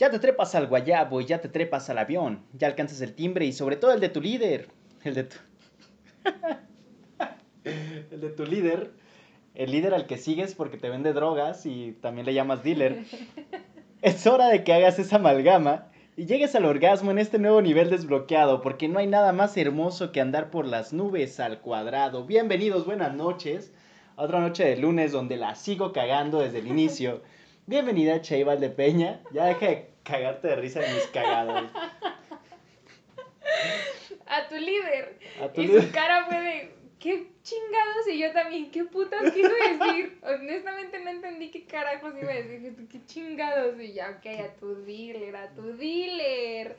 Ya te trepas al guayabo y ya te trepas al avión. Ya alcanzas el timbre y sobre todo el de tu líder. El de tu... el de tu líder. El líder al que sigues porque te vende drogas y también le llamas dealer. Es hora de que hagas esa amalgama y llegues al orgasmo en este nuevo nivel desbloqueado, porque no hay nada más hermoso que andar por las nubes al cuadrado. Bienvenidos, buenas noches. a Otra noche de lunes donde la sigo cagando desde el inicio. Bienvenida, Che Peña. Ya deja de cagarte de risa de mis cagados. A tu líder. A tu y líder. su cara fue de, ¿qué chingados? Y yo también, ¿qué putas quiso decir? Honestamente no entendí qué carajos iba a decir. ¿Qué chingados? Y ya, ok, a tu dealer, a tu dealer.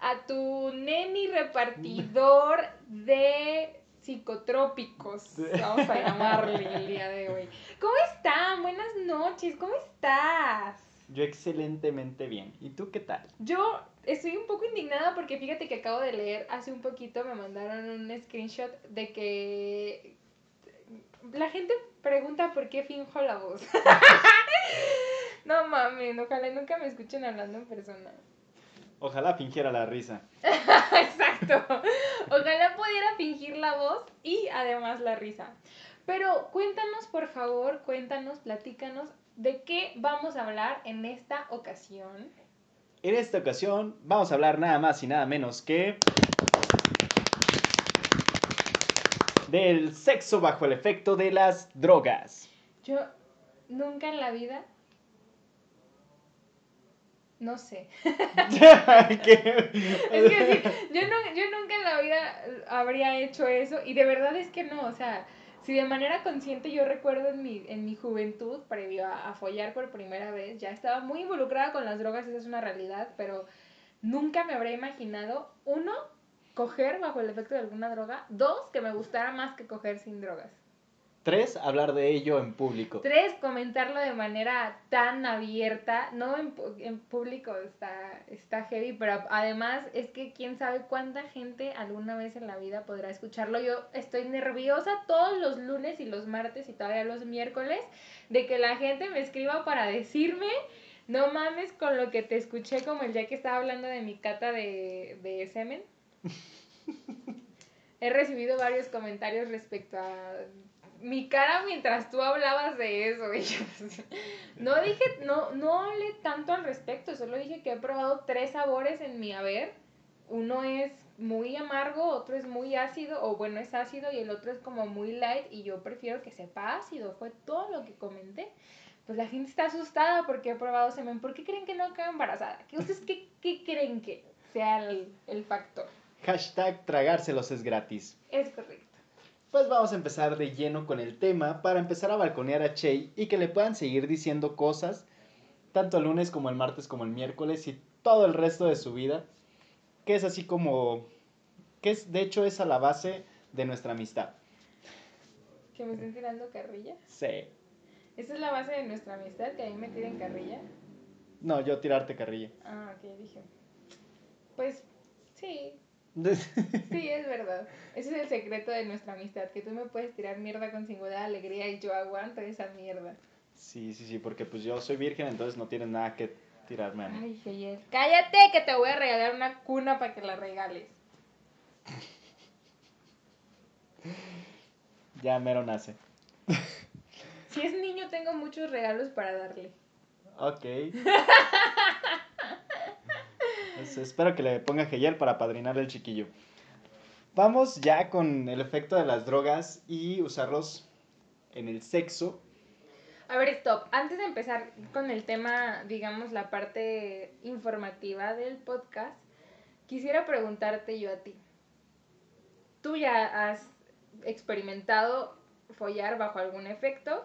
A tu neni repartidor de psicotrópicos. Vamos a llamarle el día de hoy. ¿Cómo están? Buenas noches, ¿cómo estás? Yo excelentemente bien. ¿Y tú qué tal? Yo estoy un poco indignada porque fíjate que acabo de leer hace un poquito, me mandaron un screenshot de que la gente pregunta por qué finjo la voz. no mames, ojalá nunca me escuchen hablando en persona. Ojalá fingiera la risa. Exacto. Ojalá pudiera fingir la voz y además la risa. Pero cuéntanos, por favor, cuéntanos, platícanos de qué vamos a hablar en esta ocasión. En esta ocasión vamos a hablar nada más y nada menos que del sexo bajo el efecto de las drogas. Yo nunca en la vida. No sé. Es que sí, yo, no, yo nunca en la vida habría hecho eso y de verdad es que no, o sea, si de manera consciente yo recuerdo en mi, en mi juventud, previo a, a follar por primera vez, ya estaba muy involucrada con las drogas, esa es una realidad, pero nunca me habría imaginado, uno, coger bajo el efecto de alguna droga, dos, que me gustara más que coger sin drogas. Tres, hablar de ello en público. Tres, comentarlo de manera tan abierta, no en, público está, está heavy, pero además es que quién sabe cuánta gente alguna vez en la vida podrá escucharlo. Yo estoy nerviosa todos los lunes y los martes y todavía los miércoles de que la gente me escriba para decirme, no mames con lo que te escuché como el día que estaba hablando de mi cata de, de semen. He recibido varios comentarios respecto a mi cara mientras tú hablabas de eso. y yo, pues, no dije, no, no hablé tanto al respecto, solo dije que he probado tres sabores en mi haber. Uno es muy amargo, otro es muy ácido, o bueno, es ácido y el otro es como muy light y yo prefiero que sepa ácido, fue todo lo que comenté. Pues la gente está asustada porque he probado semen. ¿Por qué creen que no quedo embarazada? ¿Qué, ¿Ustedes qué, qué creen que sea el, el factor? Hashtag tragárselos es gratis. Es correcto. Pues vamos a empezar de lleno con el tema para empezar a balconear a Chey y que le puedan seguir diciendo cosas, tanto el lunes como el martes como el miércoles y todo el resto de su vida, que es así como, que es, de hecho es a la base de nuestra amistad. ¿Que me estén tirando carrilla? Sí. ¿Esa es la base de nuestra amistad? ¿Que a mí me tiren carrilla? No, yo tirarte carrilla. Ah, ok, dije. Pues sí, sí, es verdad. Ese es el secreto de nuestra amistad, que tú me puedes tirar mierda con singular alegría y yo aguanto esa mierda. sí, sí, sí, porque pues yo soy virgen, entonces no tienes nada que tirarme a mí. Ay, Geyel, cállate que te voy a regalar una cuna para que la regales. Ya mero nace. Si es niño, tengo muchos regalos para darle. Ok. Espero que le ponga gel para padrinar el chiquillo. Vamos ya con el efecto de las drogas y usarlos en el sexo. A ver, stop. Antes de empezar con el tema, digamos, la parte informativa del podcast, quisiera preguntarte yo a ti. ¿Tú ya has experimentado follar bajo algún efecto?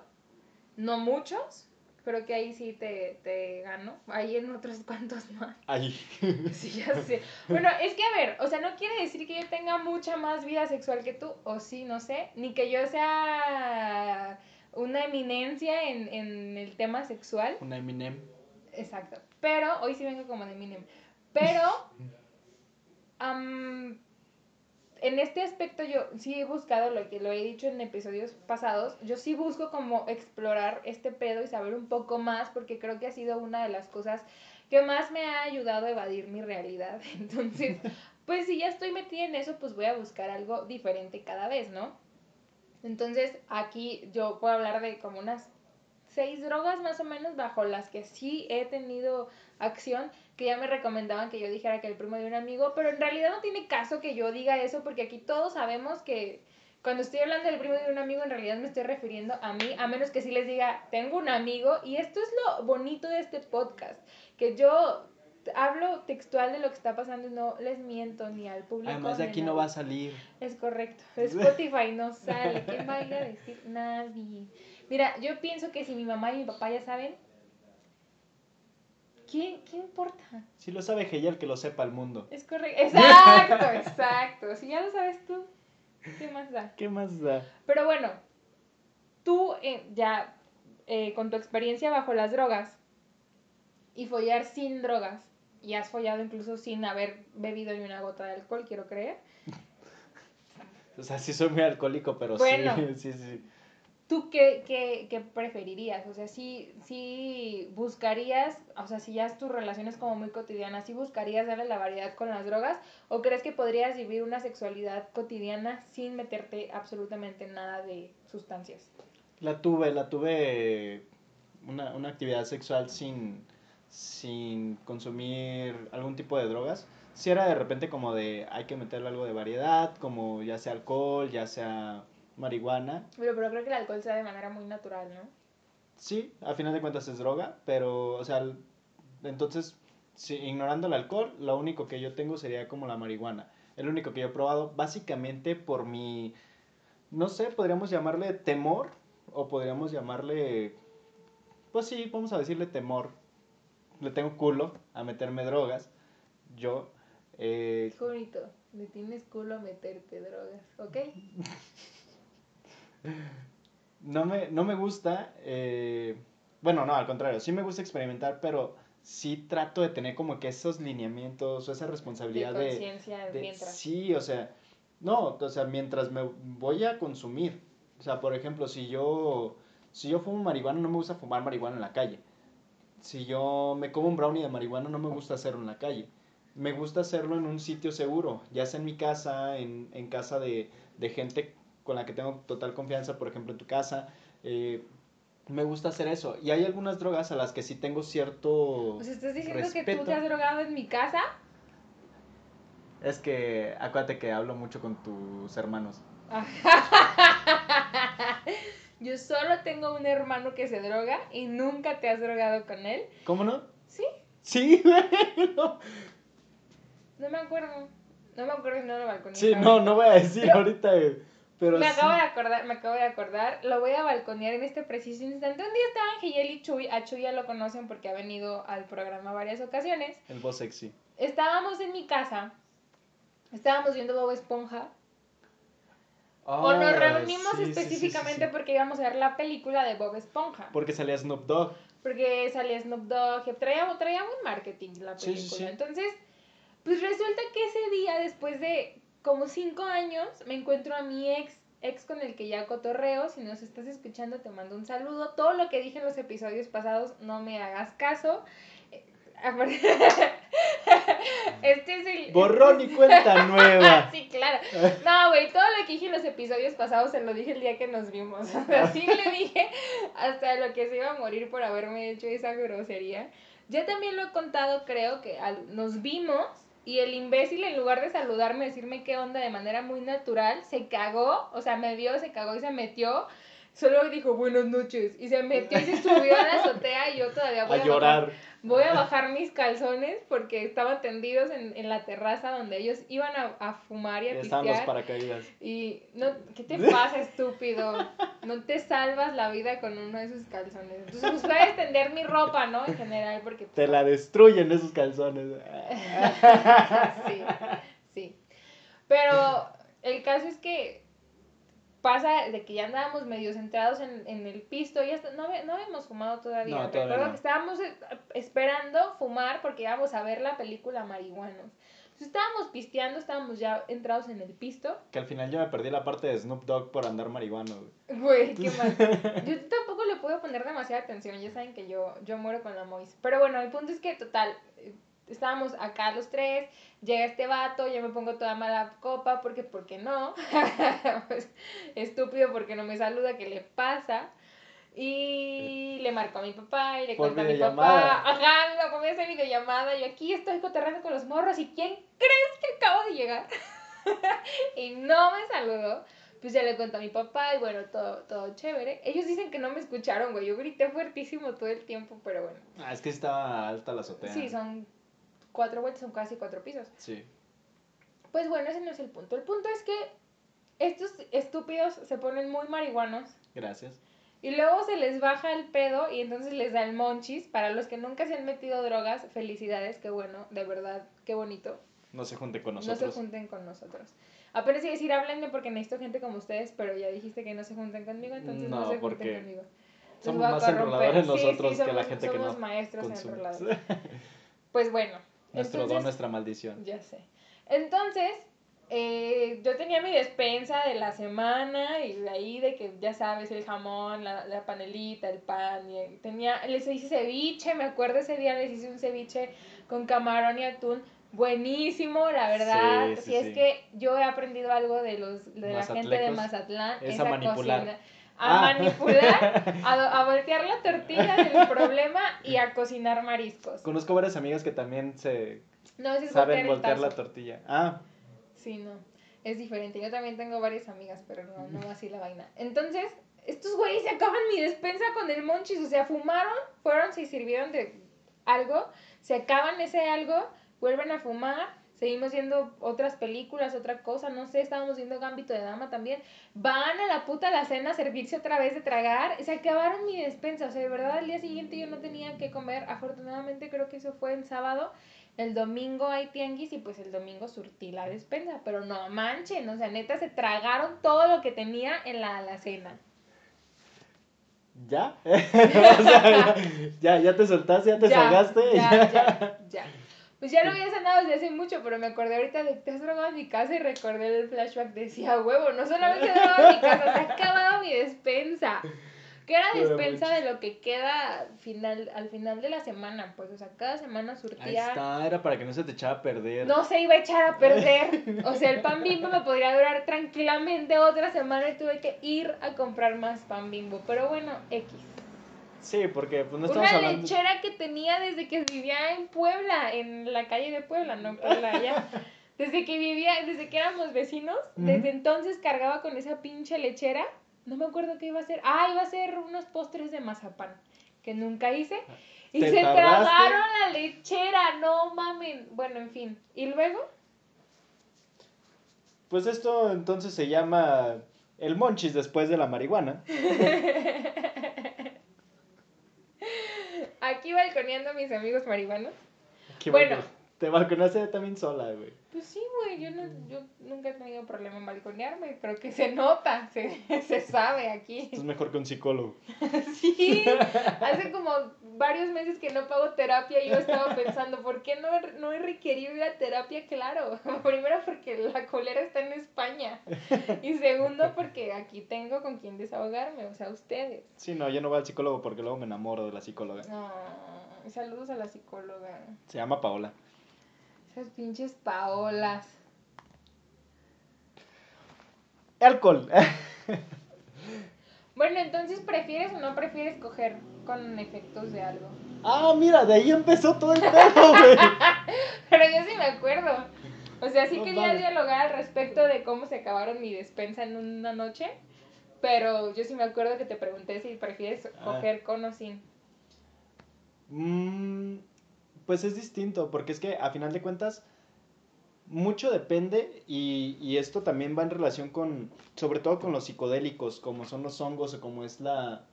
No muchos, creo que ahí sí te, te gano. Ahí en otros cuantos más. Ay. Sí, ya sé. Bueno, es que a ver, o sea, no quiere decir que yo tenga mucha más vida sexual que tú, o sí, no sé, ni que yo sea una eminencia en, en el tema sexual. Una Eminem. Exacto. Pero, hoy sí vengo como de Eminem. Pero, am, en este aspecto yo sí he buscado lo que lo he dicho en episodios pasados, yo sí busco como explorar este pedo y saber un poco más porque creo que ha sido una de las cosas que más me ha ayudado a evadir mi realidad. Entonces, pues si ya estoy metida en eso, pues voy a buscar algo diferente cada vez, ¿no? Entonces, aquí yo puedo hablar de como unas seis drogas más o menos bajo las que sí he tenido acción, que ya me recomendaban que yo dijera que el primo de un amigo, pero en realidad no tiene caso que yo diga eso porque aquí todos sabemos que cuando estoy hablando del primo de un amigo en realidad me estoy refiriendo a mí, a menos que sí les diga, tengo un amigo y esto es lo bonito de este podcast, que yo hablo textual de lo que está pasando y no les miento ni al público. Además de aquí no va a salir. Es correcto. Spotify no sale. ¿Quién va a ir a decir? Nadie. Mira, yo pienso que si mi mamá y mi papá ya saben, ¿qué, qué importa? Si lo sabe Geyel, que lo sepa el mundo. Es correcto. Exacto, exacto. Si ya lo sabes tú, ¿qué más da? ¿Qué más da? Pero bueno, tú eh, ya eh, con tu experiencia bajo las drogas y follar sin drogas, y has follado incluso sin haber bebido ni una gota de alcohol, quiero creer. O sea, sí soy muy alcohólico, pero Bueno. sí, sí, sí. ¿Tú qué, qué, qué preferirías? O sea, si si buscarías, o sea, si ya tus relaciones como muy cotidianas, ¿sí buscarías darle la variedad con las drogas? ¿O crees que podrías vivir una sexualidad cotidiana sin meterte absolutamente nada de sustancias? La tuve, la tuve una, una actividad sexual sin, sin consumir algún tipo de drogas. Si era de repente como de hay que meterle algo de variedad, como ya sea alcohol, ya sea marihuana. Pero, pero creo que el alcohol se da de manera muy natural, ¿no? Sí, a final de cuentas es droga, pero, o sea, entonces, si, ignorando el alcohol, lo único que yo tengo sería como la marihuana. El único que yo he probado, básicamente por mi, no sé, podríamos llamarle temor, o podríamos llamarle, pues sí, vamos a decirle temor. Le tengo culo a meterme drogas. Yo, eh, Qué bonito. Le tienes culo a meterte drogas, ¿ok? No me, no me gusta, eh, bueno, no, al contrario, sí me gusta experimentar, pero sí trato de tener como que esos lineamientos o esa responsabilidad de, conciencia de- mientras. Sí, o sea, no, o sea, mientras me voy a consumir. O sea, por ejemplo, si yo, si yo fumo marihuana, no me gusta fumar marihuana en la calle. Si yo me como un brownie de marihuana, no me gusta hacerlo en la calle. Me gusta hacerlo en un sitio seguro, ya sea en mi casa, en, en casa de, de gente con la que tengo total confianza, por ejemplo, en tu casa. eh, me gusta hacer eso. Y hay algunas drogas a las que sí tengo cierto... O sea, ¿estás diciendo que tú te has drogado en mi casa? Es que acuérdate que hablo mucho con tus hermanos. Yo solo tengo un hermano que se droga y nunca te has drogado con él. ¿Cómo no? ¿Sí? Sí, güey. no. No me acuerdo. No me acuerdo si no lo balconé. Sí, no, no voy a decir Pero- ahorita, eh, pero me sí. acabo de acordar, me acabo de acordar. Lo voy a balconear en este preciso instante. Un día estaban Geyel y Chuy. A Chuy ya lo conocen porque ha venido al programa varias ocasiones. El voz sexy. Estábamos en mi casa. Estábamos viendo Bob Esponja. o nos Ah, reunimos sí, específicamente sí. porque íbamos a ver la película de Bob Esponja. Porque salía Snoop Dogg. Porque salía Snoop Dogg, traía, traía buen marketing la película. Entonces, pues resulta que ese día, después de como cinco años, me encuentro a mi ex, ex con el que ya cotorreo. Si nos estás escuchando, te mando un saludo. Todo lo que dije en los episodios pasados, no me hagas caso. Eh, Este es el... Borrón y cuenta nueva. Sí, claro. No, güey, todo lo que dije en los episodios pasados se lo dije el día que nos vimos. O sea, sí le dije hasta lo que se iba a morir por haberme hecho esa grosería. Ya también lo he contado, creo que al- nos vimos y el imbécil en lugar de saludarme, decirme qué onda de manera muy natural, se cagó, o sea, me vio, se cagó y se metió. Solo dijo buenas noches y se metió y se subió a la azotea y yo todavía voy A a llorar. Voy a bajar mis calzones porque estaban tendidos en, en la terraza donde ellos iban a, a fumar y a estaban los pistear. paracaídas. Y no, ¿qué te pasa, estúpido? No te salvas la vida con uno de esos calzones. Entonces, pues voy a extender mi ropa, ¿no? En general, porque... Te la destruyen esos calzones. sí, sí. Pero el caso es que pasa de que ya andábamos medio centrados en, en el pisto, ya no, no habíamos fumado todavía. No, todavía Recuerdo no. que estábamos eh, esperando fumar porque íbamos a ver la película Marihuanos. Entonces estábamos pisteando, estábamos ya entrados en el pisto. Que al final yo me perdí la parte de Snoop Dogg por andar marihuano, güey. Güey, qué mal. Yo tampoco le puedo poner demasiada atención, ya saben que yo, yo muero con la Mois. Pero bueno, el punto es que, total, estábamos acá los tres, llega este vato, yo me pongo toda mala copa, porque, ¿por qué no? pues, estúpido porque no me saluda, ¿qué le pasa? Y le marco a mi papá y le cuento a mi papá. Ajá, mi papá me hace videollamada. Yo aquí estoy coterrando con los morros. ¿Y quién crees que acabo de llegar? y no me saludó. Pues ya le cuento a mi papá y bueno, todo, todo chévere. Ellos dicen que no me escucharon, güey. Yo grité fuertísimo todo el tiempo, pero bueno. Ah, es que estaba alta la azotea. Sí, son cuatro vueltas, son casi cuatro pisos. Sí. Pues bueno, ese no es el punto. El punto es que estos estúpidos se ponen muy marihuanos. Gracias. Y luego se les baja el pedo y entonces les da el monchis. Para los que nunca se han metido drogas, felicidades, qué bueno, de verdad, qué bonito. No se junte con No nosotros. se junten con nosotros. Apenas iba a decir, háblenme porque necesito gente como ustedes, pero ya dijiste que no se junten conmigo, entonces no, No, se porque junten conmigo. Los Somos más enroladores Sí, nosotros que la somos- gente que somos no maestros en consume. enroladores. Pues bueno. Nuestro don, entonces- nuestra maldición. Ya sé. Entonces, eh, yo tenía mi despensa de la semana y de ahí de que, ya sabes, el jamón, la, la panelita, el pan. Y tenía, les hice ceviche, me acuerdo ese día les hice un ceviche con camarón y atún. Buenísimo, la verdad. Sí, si sí, es que yo he aprendido algo de los de la gente de Mazatlecos. Mazatlán, Es esa a manipular. cocina. A Ah. manipular, a, a voltear la tortilla del problema y a cocinar mariscos. Conozco varias amigas que también se No, saben voltear voltear la tortilla. Ah, Sí, no. Es diferente. Yo también tengo varias amigas, pero no, no así la vaina. Entonces, estos güeyes se acaban mi despensa con el monchis. O sea, fumaron, fueron, se sirvieron de algo, se acaban ese algo, vuelven a fumar. Seguimos viendo otras películas, otra cosa, no sé, estábamos viendo Gambito de Dama también. Van a la puta la cena a servirse otra vez de tragar. Se acabaron mi despensa. O sea, de verdad, al día siguiente yo no tenía que comer. Afortunadamente creo que eso fue en sábado. El domingo hay tianguis y pues el domingo surtí la despensa, pero no manchen, o sea, neta se tragaron todo lo que tenía en la alacena. ¿ya? O sea, ya, ya te soltaste, ya te Ya, salgaste. Ya, ya, ya. Pues ya lo había sanado desde hace mucho, pero me acordé ahorita de que te has drogado en mi casa y recordé el flashback. Decía, huevo, no solamente he drogado en mi casa, se ha acabado mi despensa. Que era despensa de lo que queda final, al final de la semana, pues, o sea, cada semana Ahí surtía. está, era para que no se te echara a perder. No se iba a echar a perder. O sea, el pan bimbo me podría durar tranquilamente otra semana y tuve que ir a comprar más pan bimbo. Pero bueno, X. Sí, porque pues no estamos Una hablando. lechera que tenía desde que vivía en Puebla, en la calle de Puebla, no Puebla allá. Desde que vivía, desde que éramos vecinos, desde entonces cargaba con esa pinche lechera. No me acuerdo qué iba a hacer. Ah, iba a hacer unos postres de mazapán, que nunca hice. Y ¿Te se tardaste? tragaron la lechera, no mamen. Bueno, en fin. Y luego, Pues esto entonces se llama el monchis después de la marihuana. aquí balconeando a mis amigos marihuanos. Que Bueno. Te balconaste también sola, güey. Pues sí, güey, yo, no, yo nunca he tenido problema en balconearme. Creo que se nota, se, se sabe aquí. Esto es mejor que un psicólogo. Sí, hace como varios meses que no pago terapia y yo estaba pensando, ¿por qué no, he- no he requerido ir a terapia? Claro, primero porque la colera está en España y segundo porque aquí tengo con quien desahogarme, o sea, ustedes. Sí, no, yo no voy al psicólogo porque luego me enamoro de la psicóloga. Ay, saludos a la psicóloga. Se llama Paola. Esas pinches paolas. Alcohol. Bueno, entonces, ¿prefieres o no prefieres coger con efectos de algo? ah, mira, de ahí empezó todo el pedo, güey. Pero yo sí me acuerdo. O sea, sí No quería dialogar al respecto de cómo se acabaron mi despensa en una noche. Pero yo sí me acuerdo que te pregunté si prefieres Ah. coger con o sin. Mm, pues es distinto, porque es que a final de cuentas mucho depende y, y esto también va en relación con, sobre todo con los psicodélicos, como son los hongos o como es la,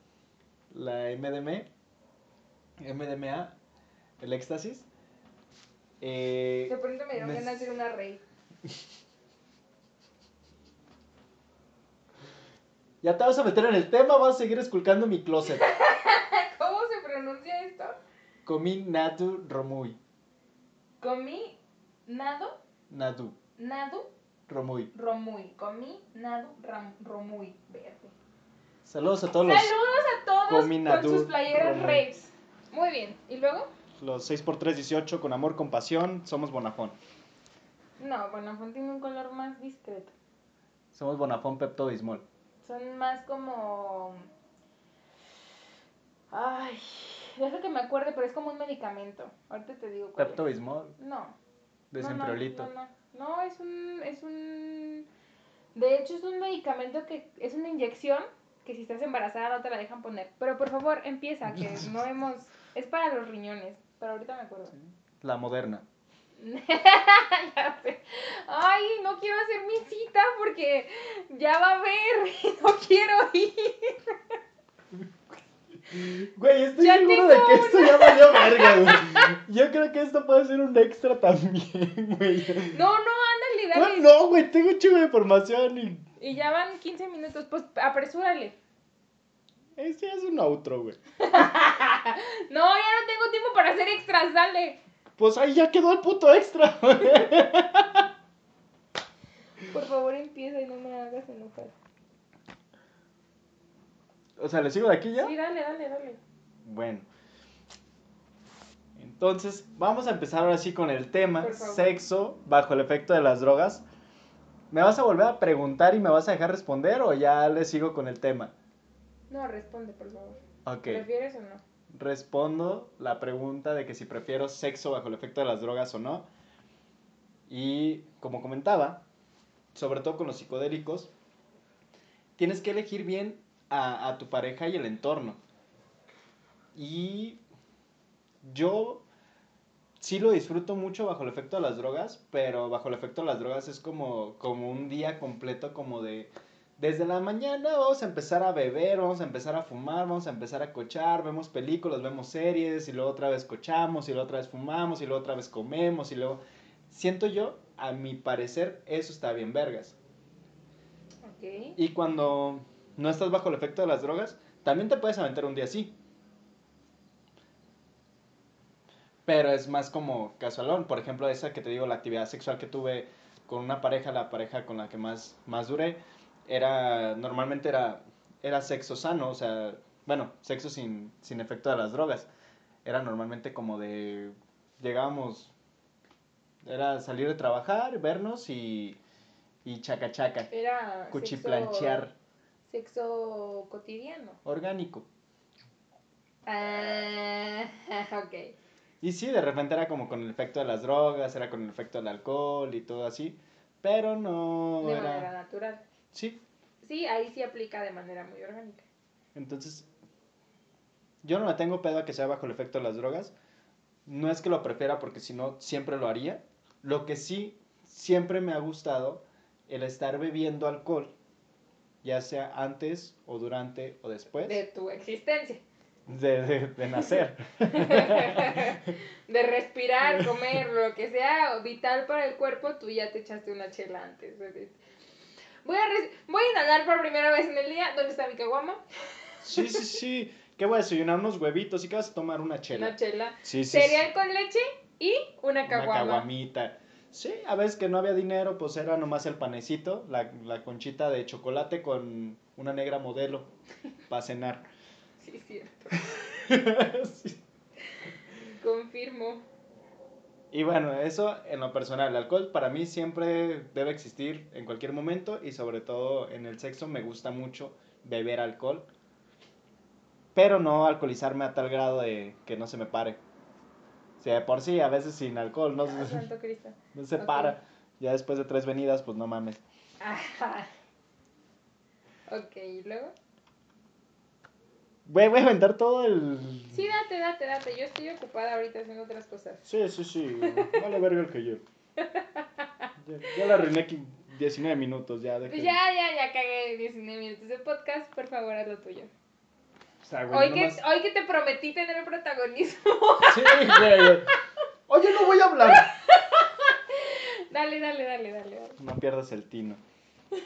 la MDM, MDMA, el éxtasis. Eh, De pronto me dieron ganas de hacer una rey. ya te vas a meter en el tema, vas a seguir esculcando mi closet. ¿Cómo se pronuncia esto? Comí natu romui. Comí nado Nadu. Nadu, Romuy. Romuy. Comí, Nadu, Ram, Romuy. Verde. Saludos a todos los, Saludos a todos con Nadu, sus playeras Romuy. raves. Muy bien. ¿Y luego? los 6x318 con amor, compasión. Somos Bonafón. No, Bonafón tiene un color más discreto. Somos Bonafón Pepto Bismol. Son más como. Ay, deja que me acuerde, pero es como un medicamento. Ahorita te digo Pepto. Bismol. No. De no, no. No, no, es un, es un... De hecho, es un medicamento que es una inyección que si estás embarazada no te la dejan poner. Pero por favor, empieza, que no hemos... Es para los riñones, pero ahorita me acuerdo. La moderna. ya sé. Ay, no quiero hacer mi cita porque ya va a haber y no quiero ir. Güey, estoy Ya seguro de que esto ya valió verga, güey. Yo creo que esto puede ser un extra también, güey. No, no, ándale, dale. Güey, no, güey, tengo chingo de información y. Y ya van 15 minutos, pues apresúrale. Este ya es un outro, güey. No, ya no tengo tiempo para hacer extras, dale. Pues ahí ya quedó el puto extra, güey. Por favor, empieza y no me hagas enojar. O sea, ¿le sigo de aquí ya? Sí, dale, dale, dale. Bueno. Entonces, vamos a empezar ahora sí con el tema sexo bajo el efecto de las drogas. ¿Me vas a volver a preguntar y me vas a dejar responder o ya le sigo con el tema? No, responde, por favor. Ok. ¿Prefieres o no? Respondo la pregunta de que si prefiero sexo bajo el efecto de las drogas o no. Y como comentaba, sobre todo con los psicodélicos, tienes que elegir bien a, a tu pareja y el entorno. Y yo sí lo disfruto mucho bajo el efecto de las drogas, pero bajo el efecto de las drogas es como, como un día completo como de... Desde la mañana vamos a empezar a beber, vamos a empezar a fumar, vamos a empezar a cochar, vemos películas, vemos series, y luego otra vez cochamos, y luego otra vez fumamos, y luego otra vez comemos, y luego... Siento yo, a mi parecer, eso está bien vergas. Ok. Y cuando no estás bajo el efecto de las drogas, también te puedes aventar un día así. Pero es más como casualón. Por ejemplo, esa que te digo, la actividad sexual que tuve con una pareja, la pareja con la que más, más duré, era, normalmente era, era sexo sano, o sea, bueno, sexo sin, sin efecto de las drogas. Era normalmente como de, llegábamos, era salir de trabajar, vernos y, y chaca chaca, Era cuchiplanchear, Sexo, sexo cotidiano. orgánico. Ah, ok. Y sí, de repente era como con el efecto de las drogas, era con el efecto del alcohol y todo así, pero no De era... manera natural. Sí, Sí, ahí sí aplica de manera muy orgánica. entonces yo no le tengo pedo a que sea bajo el efecto de las drogas. No es que lo prefiera porque si no, siempre lo haría. Lo que sí, siempre me ha gustado el estar bebiendo alcohol, ya sea antes o durante o después De tu existencia. de, de- de nacer. de respirar, comer, lo que sea vital para el cuerpo, tú ya te echaste una chela antes. Voy a, voy a inhalar por primera vez en el día. ¿Dónde está mi caguama? Sí, sí, sí. ¿Qué voy a desayunar? Unos huevitos y que vas a tomar una chela. Una chela. Sí, sí. Cereal sí. con leche y una Una caguama. caguamita. Sí, a veces que no había dinero, pues era nomás el panecito, la, la conchita de chocolate con una negra modelo para cenar. Sí, cierto. Sí. Confirmo. Y bueno, eso en lo personal, el alcohol para mí siempre debe existir en cualquier momento y sobre todo en el sexo me gusta mucho beber alcohol, pero no alcoholizarme a tal grado de que no se me pare. Sea, de por sí, a veces sin alcohol no, Ah, se- Cristo. no se Ok. para. Ya después de tres venidas, pues no mames. Ajá. Ok, ¿y luego? Voy, voy a aventar todo el... Sí, date, date, date. Yo estoy ocupada ahorita haciendo otras cosas. Sí, sí, sí. Vale verga el que yo. Ya, ya la arruiné aquí 19 minutos, ya. Pues dejen- ya, ya, ya cagué 19 minutos de podcast. Por favor, haz lo tuyo. O sea, güey, Hoy que, nomás- hoy que te prometí tener el protagonismo. Sí, güey. Oye, no voy a hablar. dale, dale, dale, dale, dale. No pierdas el tino.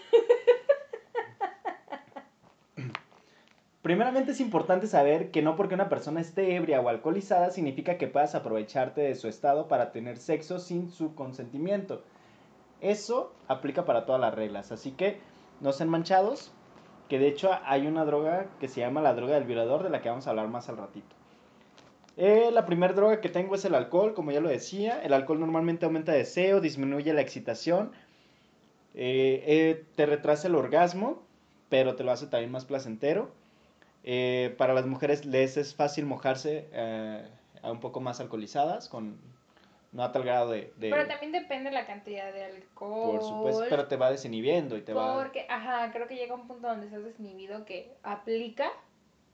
Primeramente es importante saber que no porque una persona esté ebria o alcoholizada significa que puedas aprovecharte de su estado para tener sexo sin su consentimiento. Eso aplica para todas las reglas. Así que no sean manchados. Que de hecho hay una droga que se llama la droga del violador, de la que vamos a hablar más al ratito. Eh, la primera droga que tengo es el alcohol, como ya lo decía. El alcohol normalmente aumenta deseo, disminuye la excitación, eh, eh, te retrasa el orgasmo, pero te lo hace también más placentero. para las mujeres les es fácil mojarse un poco más alcoholizadas, con no a tal grado de, Pero también depende la cantidad de alcohol. Por supuesto, pero te va desinhibiendo y te va... Porque, ajá, creo que llega un punto donde estás desinhibido que aplica,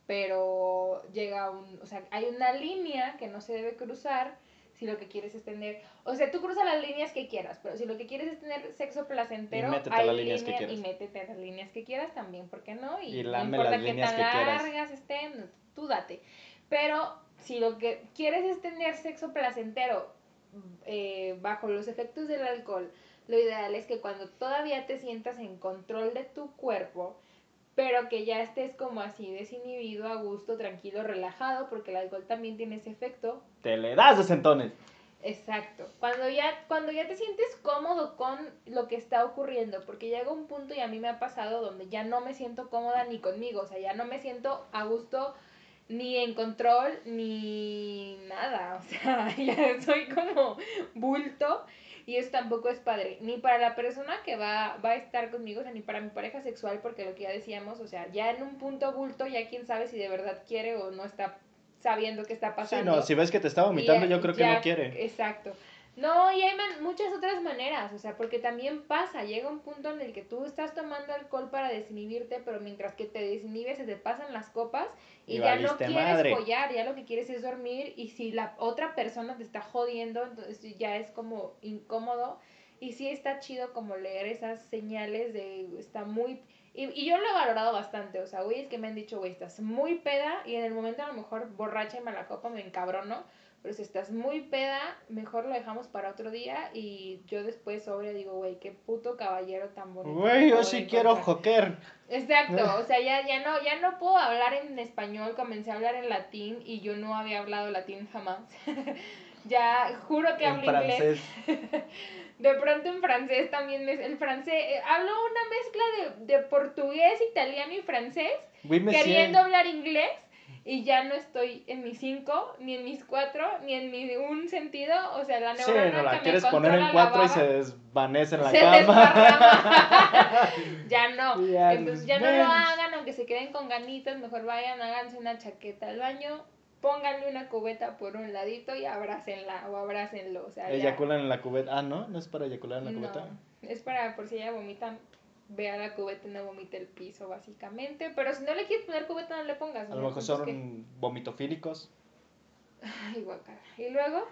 pero llega un... O sea, hay una línea que no se debe cruzar si lo que quieres es tener... O sea, tú cruzas las líneas que quieras, pero si lo que quieres es tener sexo placentero, y métete hay las líneas que quieras. Y métete las líneas que quieras también, ¿por qué no? Y, no importa las líneas que tan largas estén, tú date. Pero si lo que quieres es tener sexo placentero eh, bajo los efectos del alcohol, lo ideal es que cuando todavía te sientas en control de tu cuerpo, pero que ya estés como así desinhibido, a gusto, tranquilo, relajado, porque el alcohol también tiene ese efecto. Te le das de sentones. Exacto. Cuando ya, cuando ya te sientes cómodo con lo que está ocurriendo, porque llega un punto y a mí me ha pasado donde ya no me siento cómoda ni conmigo, o sea, ya no me siento a gusto ni en control, ni nada. O sea, ya soy como bulto y eso tampoco es padre. Ni para la persona que va, va a estar conmigo, o sea, ni para mi pareja sexual, porque lo que ya decíamos, o sea, ya en un punto bulto, ya quién sabe si de verdad quiere o no está sabiendo qué está pasando. Sí, no, si ves que te está vomitando, yo creo que no quiere. Exacto. No, y hay muchas otras maneras, o sea, porque también pasa, llega un punto en el que tú estás tomando alcohol para desinhibirte, pero mientras que te desinhibes se te pasan las copas y, ya no quieres madre. follar, ya lo que quieres es dormir y si la otra persona te está jodiendo, entonces ya es como incómodo y sí está chido como leer esas señales de está muy... Y, y yo lo he valorado bastante, o sea, güey, es que me han dicho, güey, estás muy peda y en el momento a lo mejor borracha y mala copa me encabrono, pero si estás muy peda, mejor lo dejamos para otro día y yo después sobre digo, güey, qué puto caballero tan bonito. Güey, yo sí quiero joker. Exacto, o sea, ya, ya, no, ya no puedo hablar en español, comencé a hablar en latín y yo no había hablado latín jamás. ya juro que hablo inglés. de pronto en francés también, me, el francés, eh, hablo una mezcla de, de portugués, italiano y francés, queriendo hablar inglés y ya no estoy en mis cinco, ni en mis cuatro, ni en mi un sentido, o sea, la neurona sí, no la quieres poner en cuatro y se desvanece en la se cama. ya no. Entonces ya no lo hagan, aunque se queden con ganitas, mejor vayan, háganse una chaqueta al baño, pónganle una cubeta por un ladito y abrácenla o abrácenlo, o sea, Eyaculan en la cubeta. Ah, ¿no? ¿No es para eyacular en la cubeta? Es para por si ella vomitan vea la cubeta y no vomite el piso, básicamente. Pero si no le quieres poner cubeta, no le pongas. A lo mejor son vomitofílicos. Ay. ¿Y luego?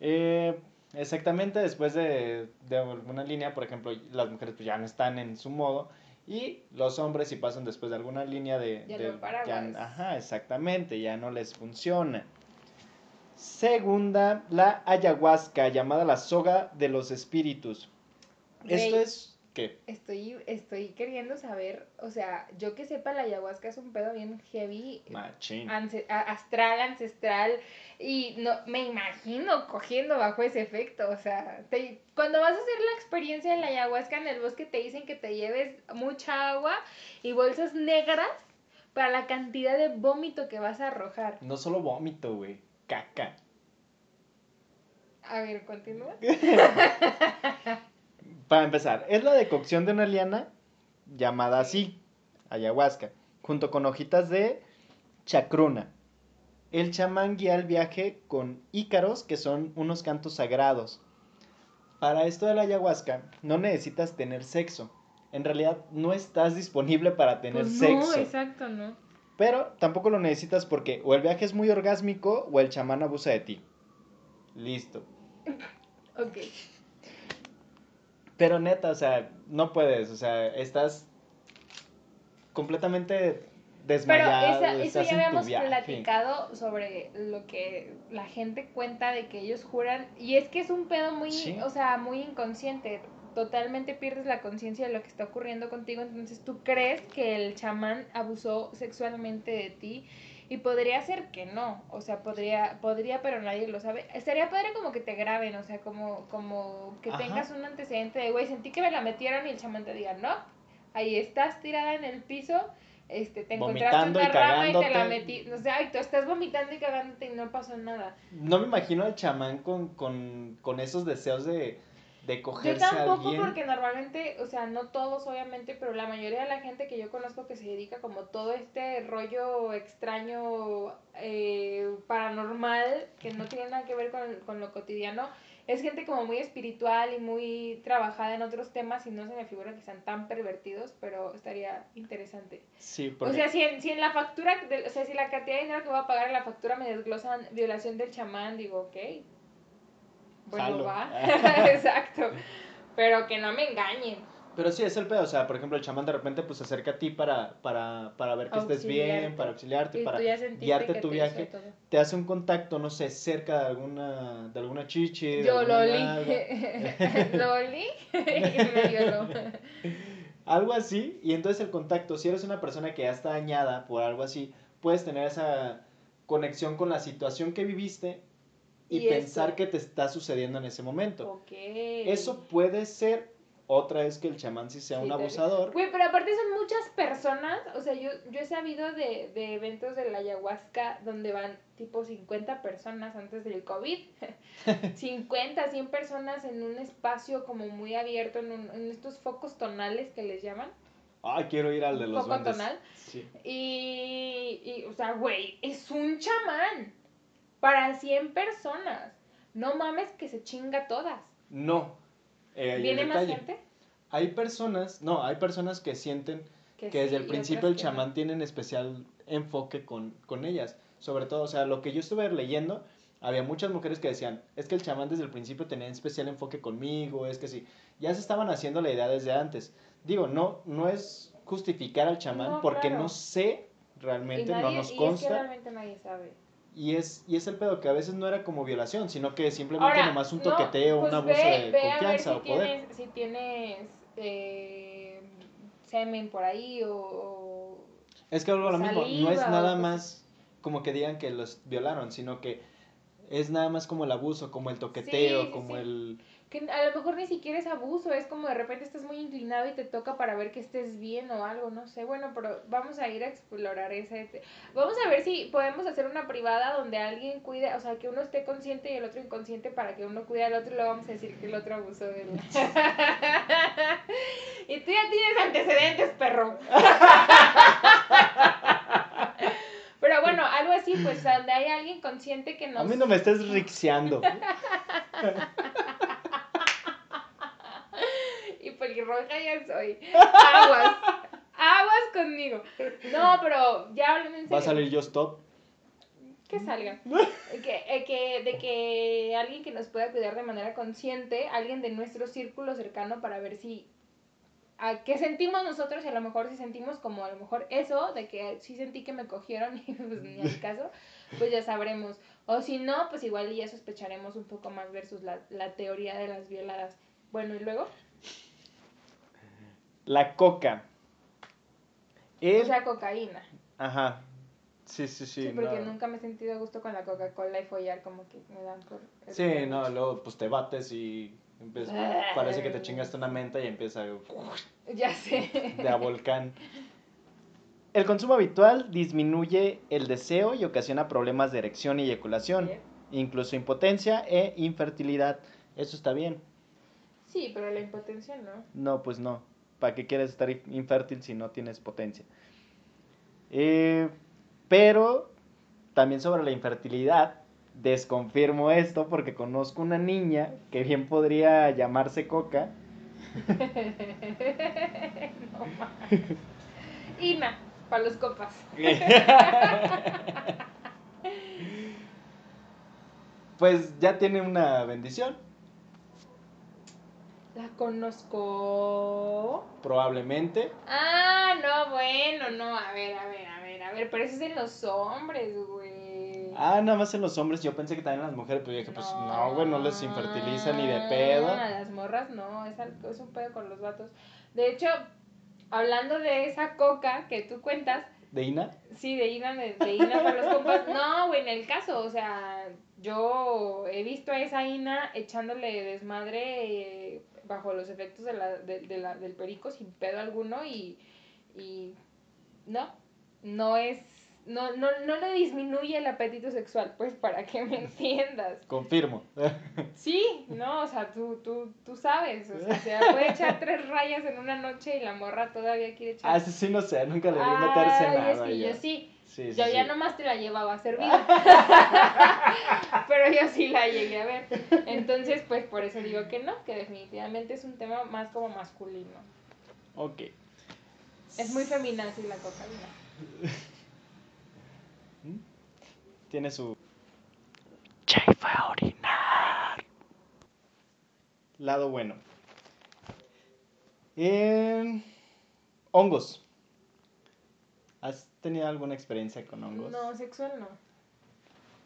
Eh, exactamente, después de, de alguna línea, por ejemplo, las mujeres pues ya no están en su modo. Y los hombres si pasan después de alguna línea de... Ya de, ya, ajá, exactamente, ya no les funciona. Segunda, la ayahuasca, llamada la soga de los espíritus. Esto es ¿Qué? Estoy, estoy queriendo saber, o sea, yo que sepa, la ayahuasca es un pedo bien heavy. Machín. astral, ancestral. Y no me imagino cogiendo bajo ese efecto. O sea, cuando vas a hacer la experiencia de la ayahuasca en el bosque, te dicen que te lleves mucha agua y bolsas negras para la cantidad de vómito que vas a arrojar. No solo vómito, güey. Caca. A ver, continúa. Para empezar, es la decocción de una liana llamada así, ayahuasca, junto con hojitas de chacruna. El chamán guía el viaje con ícaros, que son unos cantos sagrados. Para esto de la ayahuasca, no necesitas tener sexo. En realidad, no estás disponible para tener pues sexo. No, exacto, no. Pero tampoco lo necesitas porque o el viaje es muy orgásmico o el chamán abusa de ti. Listo. ok. Pero neta, o sea, no puedes, o sea, estás completamente desmayado. Pero eso ya habíamos platicado sobre lo que la gente cuenta de que ellos juran, y es que es un pedo muy, o sea, muy inconsciente. Totalmente pierdes la conciencia de lo que está ocurriendo contigo, entonces tú crees que el chamán abusó sexualmente de ti Y podría ser que no, o sea, podría, podría, pero nadie lo sabe. Estaría padre como que te graben, o sea, como, como que Ajá. tengas un antecedente de, güey, sentí que me la metieron y el chamán te diga, no, ahí estás tirada en el piso, este, te encontraste Vomitando y una rama y te la metí, o sea, y tú estás vomitando y cagándote y no pasó nada. No me imagino al chamán con, con, con esos deseos de, de Yo cogerse a tampoco alguien. porque normalmente, o sea, no todos obviamente, pero la mayoría de la gente que yo conozco que se dedica como todo este rollo extraño, eh, paranormal, que no tiene nada que ver con, con lo cotidiano, es gente como muy espiritual y muy trabajada en otros temas y no se me figura que sean tan pervertidos, pero estaría interesante. Sí, porque O sea, si en, si en la factura, de- o sea, si la cantidad de dinero que voy a pagar en la factura me desglosan violación del chamán, digo, ok. Bueno, Jalo. va. Exacto. Pero que no me engañen. Pero sí, es el pedo, o sea, por ejemplo, el chamán de repente pues se acerca a ti para, para, para ver que estés bien, para auxiliarte, Y para guiarte tu viaje. te hace un contacto, no sé, cerca de alguna, de alguna chichi, de Yo lo olí. lo algo así, y entonces el contacto, si eres una persona que ya está dañada por algo así, puedes tener esa conexión con la situación que viviste y, Y pensar que te está sucediendo en ese momento. Ok. Eso puede ser otra vez que el chamán sí sea Sí, un abusador. Güey, pero aparte son muchas personas, o sea, yo, yo he sabido de, de eventos de la ayahuasca donde van tipo 50 personas antes del COVID, 50, 100 personas en un espacio como muy abierto, en, un- en estos focos tonales que les llaman, Ay, quiero ir al de los foco duendes. tonal, Sí. y, y, o sea, güey, es un chamán para 100 personas, no mames que se chinga todas. No. eh, ¿Viene más gente? Hay personas, no, hay personas que sienten que desde sí, el principio el no. chamán tiene en especial enfoque con, con ellas. Sobre todo, o sea, lo que yo estuve leyendo, había muchas mujeres que decían, es que el chamán desde el principio tenía especial enfoque conmigo, es que sí, ya se estaban haciendo la idea desde antes. Digo, no, no es justificar al chamán No, porque claro. no sé realmente, no nos y es que consta. realmente nadie sabe. Y es, y es el pedo que a veces no era como violación, sino que simplemente Ahora, nomás un no, toqueteo, pues un abuso ve- de ve a ver confianza si o poder. Tienes, si tienes eh, semen por ahí o, o- Es que algo lo mismo, no es nada más como que digan que los violaron, sino que es nada más como el abuso, como el toqueteo, Sí, sí, como sí. el... que a lo mejor ni siquiera es abuso, es como de repente estás muy inclinado y te toca para ver que estés bien o algo, no sé. Bueno, pero vamos a ir a explorar ese. este- Vamos a ver si podemos hacer una privada donde alguien cuide, o sea, que uno esté consciente y el otro inconsciente para que uno cuide al otro y luego vamos a decir que el otro abusó de él. y tú ya tienes antecedentes, perro. Pero bueno, algo así, pues donde hay alguien consciente que nos... A mí no me estés rixeando. Y pelirroja ya soy. Aguas. Aguas conmigo. No, pero ya hablando en serio. Va a salir yo stop. Que salga. Que, eh, que, de que alguien que nos pueda cuidar de manera consciente, alguien de nuestro círculo cercano para ver si. A qué sentimos nosotros y a lo mejor si sentimos como a lo mejor eso, de que sí sentí que me cogieron y pues ni al caso, pues ya sabremos. O si no, pues igual ya sospecharemos un poco más versus la, la teoría de las violadas. Bueno, y luego, La coca. El... o sea, cocaína. Ajá. Sí, sí, sí. Sí, porque no. nunca me he sentido a gusto con la Coca-Cola y follar como que me dan por... Sí, no, luego pues te bates y empieza- parece que te chingaste una menta y empieza Ya sé. de a volcán. El consumo habitual disminuye el deseo y ocasiona problemas de erección y eyaculación, incluso impotencia e infertilidad. Eso está bien. Sí, pero la impotencia no. No, pues no. ¿Para qué quieres estar infértil si no tienes potencia? Eh, pero también sobre la infertilidad, desconfirmo esto porque conozco una niña que bien podría llamarse Coca. no. Ina, para los copas. pues ya tiene una bendición, La conozco. probablemente. Ah, no, bueno, no. A ver, a ver, a ver, a ver. Pero eso es en los hombres, güey. Ah, nada más en los hombres, yo pensé que también en las mujeres, pero yo dije, pues no, güey, no les infertiliza ni de pedo. A las morras no, es, es un pedo con los vatos. De hecho, hablando de esa coca que tú cuentas, ¿De Ina? Sí, de Ina, de, de Ina para los compas. No, güey, en el caso, o sea, yo he visto a esa Ina echándole desmadre eh, bajo los efectos de la, de, de la, del perico sin pedo alguno y, y no, no es no, no, no le disminuye el apetito sexual, pues para que me entiendas. Confirmo. Sí, no, o sea, tú, tú, tú sabes, o sea, se puede echar tres rayas en una noche y la morra todavía quiere echar. Ah, sí, sí, no sé, nunca le vi meterse Ay, nada. es que yo sí, Sí, sí, yo ya nomás te la llevaba servida. Pero yo sí la llegué a ver. Entonces, pues por eso digo que no, que definitivamente es un tema más como masculino. Ok. Es muy feminazi la cocaína. Tiene su... Jay fue a orinar. Lado bueno. Eh, hongos. ¿Has tenido alguna experiencia con hongos? No, sexual no.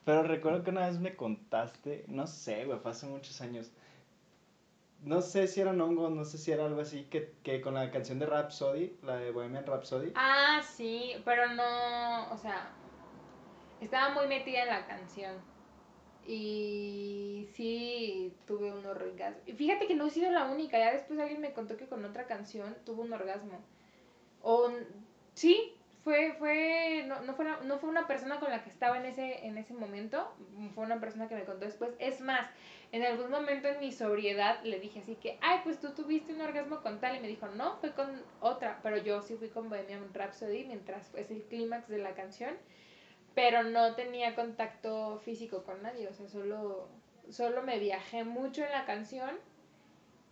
Pero recuerdo que una vez me contaste, no sé, güey, fue hace muchos años. No sé si eran hongos, no sé si era algo así, que, que con la canción de Rhapsody, la de Bohemian Rhapsody. Ah, sí, pero no, o sea, estaba muy metida en la canción. Y sí, tuve un orgasmo. Y fíjate que no he sido la única, ya después alguien me contó que con otra canción tuvo un orgasmo. O, sí, fue, fue, no, no, fue una, no fue una persona con la que estaba en ese, en ese momento, fue una persona que me contó después. Es más, en algún momento en mi sobriedad le dije así que, ay, pues tú tuviste un orgasmo con tal, y me dijo, no, fue con otra, pero yo sí fui con Bohemian Rhapsody mientras fue el clímax de la canción, pero no tenía contacto físico con nadie, o sea, solo, solo me viajé mucho en la canción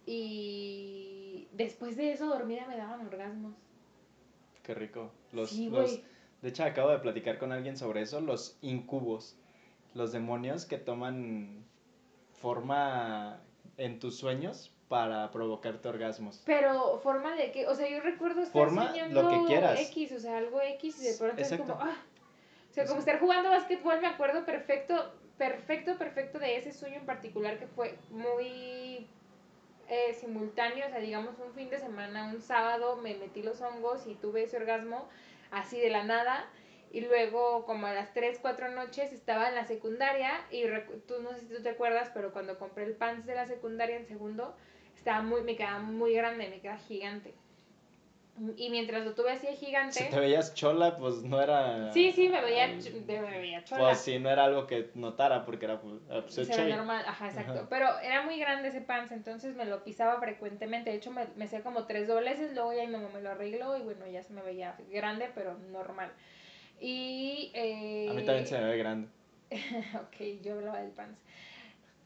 y después de eso dormida me daban orgasmos. Qué rico. Los, sí, los, de hecho, acabo de platicar con alguien sobre eso, los incubos, los demonios que toman forma en tus sueños para provocarte orgasmos. Pero forma de que, o sea, yo recuerdo estar Forma soñando lo que quieras. X, o sea, algo X y de pronto Exacto. es como, ah. O sea, como estar jugando básquetbol, me acuerdo perfecto, perfecto, perfecto de ese sueño en particular que fue muy eh, simultáneo, o sea, digamos un fin de semana, un sábado me metí los hongos y tuve ese orgasmo así de la nada. Y luego, como a las 3, 4 noches, estaba en la secundaria. Y tú no sé si tú te acuerdas, pero cuando compré el pants de la secundaria en segundo, estaba muy, me quedaba muy grande, me quedaba gigante. Y mientras lo tuve así de gigante. Si te veías chola, pues no era... Sí, sí, me veía, de- me veía chola. Pues sí, no era algo que notara porque era pues, pues, se ve normal, ajá, exacto. Ajá. Pero era muy grande ese pants, entonces me lo pisaba frecuentemente. De hecho, me, me hacía como tres dobleces, luego ya mi mamá me lo arregló y bueno, ya se me veía grande, pero normal. Y. Eh, A mí también se me ve grande. ok, yo hablaba del pants.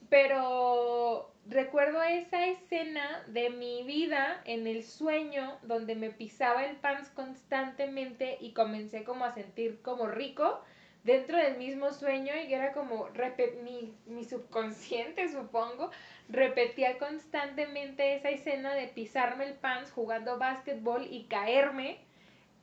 Pero recuerdo esa escena de mi vida en el sueño donde me pisaba el pants constantemente y comencé como a sentir como rico dentro del mismo sueño y era como mi, mi subconsciente supongo repetía constantemente esa escena de pisarme el pants jugando básquetbol y caerme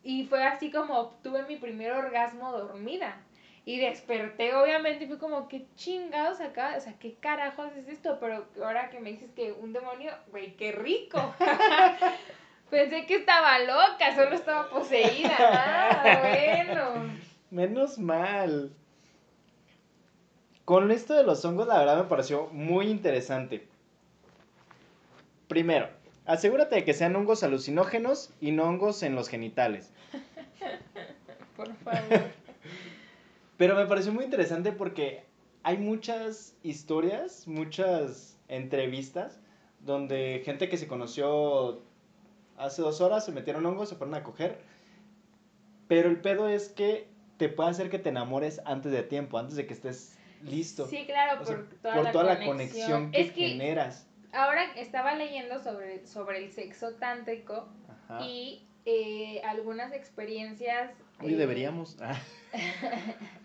y fue así como obtuve mi primer orgasmo dormida. Y desperté, obviamente, y fue como, ¿qué chingados acá? O sea, ¿qué carajos es esto? Pero ahora que me dices que un demonio, güey, qué rico. Pensé que estaba loca, solo estaba poseída. Ah, bueno. Menos mal. Con esto de los hongos, la verdad me pareció muy interesante. Primero, asegúrate de que sean hongos alucinógenos y no hongos en los genitales. Por favor. Pero me pareció muy interesante porque hay muchas historias, muchas entrevistas donde gente que se conoció hace dos horas se metieron hongos, se fueron a coger. Pero el pedo es que te puede hacer que te enamores antes de tiempo, antes de que estés listo. Sí, claro, O por sea, toda, por la, toda conexión. la conexión que, Es que generas. ahora estaba leyendo sobre, sobre el sexo tántrico Ajá. y eh, algunas experiencias. Oye, eh, deberíamos. Ah,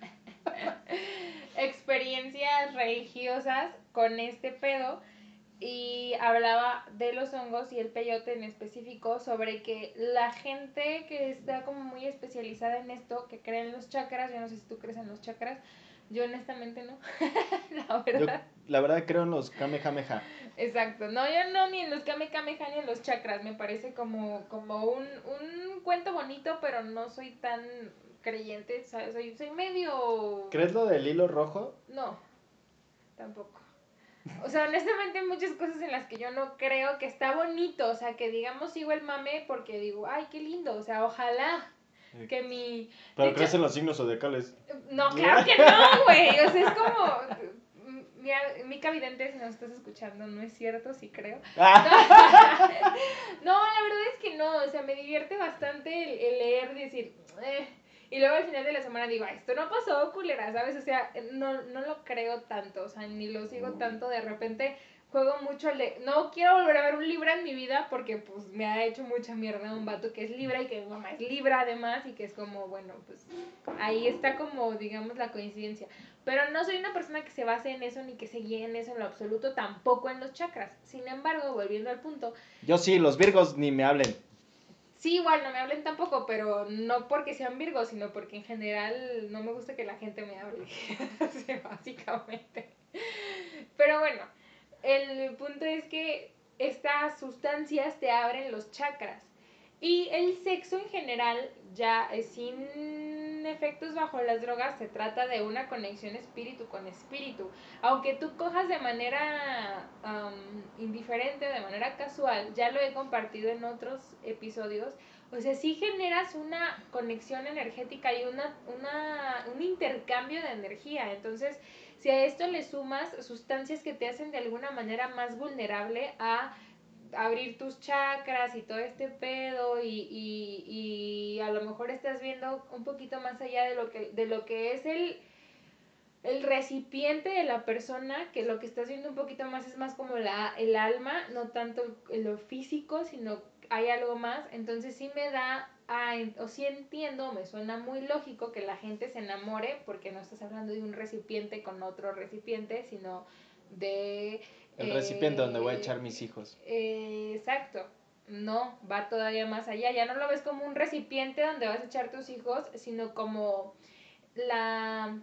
experiencias religiosas con este pedo y hablaba de los hongos y el peyote en específico sobre que la gente que está como muy especializada en esto, que cree en los chakras, yo no sé si tú crees en los chakras, Yo honestamente no, la verdad. la verdad creo en los Kamehameha. Exacto, no, yo no ni en los Kamehameha ni en los chakras, me parece como, como un, un cuento bonito, pero no soy tan creyente, soy, soy medio... ¿Crees lo del hilo rojo? No, tampoco. O sea, honestamente hay muchas cosas en las que yo no creo que está bonito, o sea, que digamos sigo el mame porque digo, ay, qué lindo, o sea, ojalá que mi... Pero crees en los signos zodiacales. No, claro que no, güey, o sea, es como... Mi, mi Vidente, si nos estás escuchando, no es cierto, sí creo. Ah. no, la verdad es que no, o sea, me divierte bastante el, leer y decir, eh, y luego al final de la semana digo, esto no pasó, culera, ¿sabes? O sea, no, no lo creo tanto, o sea, ni lo sigo tanto. De repente juego mucho el de, no quiero volver a ver un Libra en mi vida porque pues me ha hecho mucha mierda un vato que es Libra y que mi mamá es Libra además y que es como, bueno, pues ahí está como, digamos, la coincidencia. Pero no soy una persona que se base en eso ni que se guíe en eso en lo absoluto, tampoco en los chakras. Sin embargo, volviendo al punto. Yo sí, los Virgos ni me hablen. Sí, igual no me hablen tampoco, pero no porque sean virgos, sino porque en general no me gusta que la gente me hable. básicamente. Pero bueno, el punto es que estas sustancias te abren los chakras. Y el sexo en general, ya sin efectos bajo las drogas, se trata de una conexión espíritu con espíritu. Aunque tú cojas de manera indiferente, de manera casual, ya lo he compartido en otros episodios, o sea, sí generas una conexión energética y una, una, un intercambio de energía. Entonces, si a esto le sumas sustancias que te hacen de alguna manera más vulnerable a abrir tus chakras y todo este pedo y, y, y, a lo mejor estás viendo un poquito más allá de lo que, de lo que es el, el recipiente de la persona, que lo que estás viendo un poquito más es más como la, el alma, no tanto lo físico, sino hay algo más. Entonces sí me da, o sí entiendo, me suena muy lógico que la gente se enamore, porque no estás hablando de un recipiente con otro recipiente, sino de el recipiente donde voy a echar mis hijos. Eh, exacto. No, va todavía más allá. Ya no lo ves como un recipiente donde vas a echar tus hijos, sino como la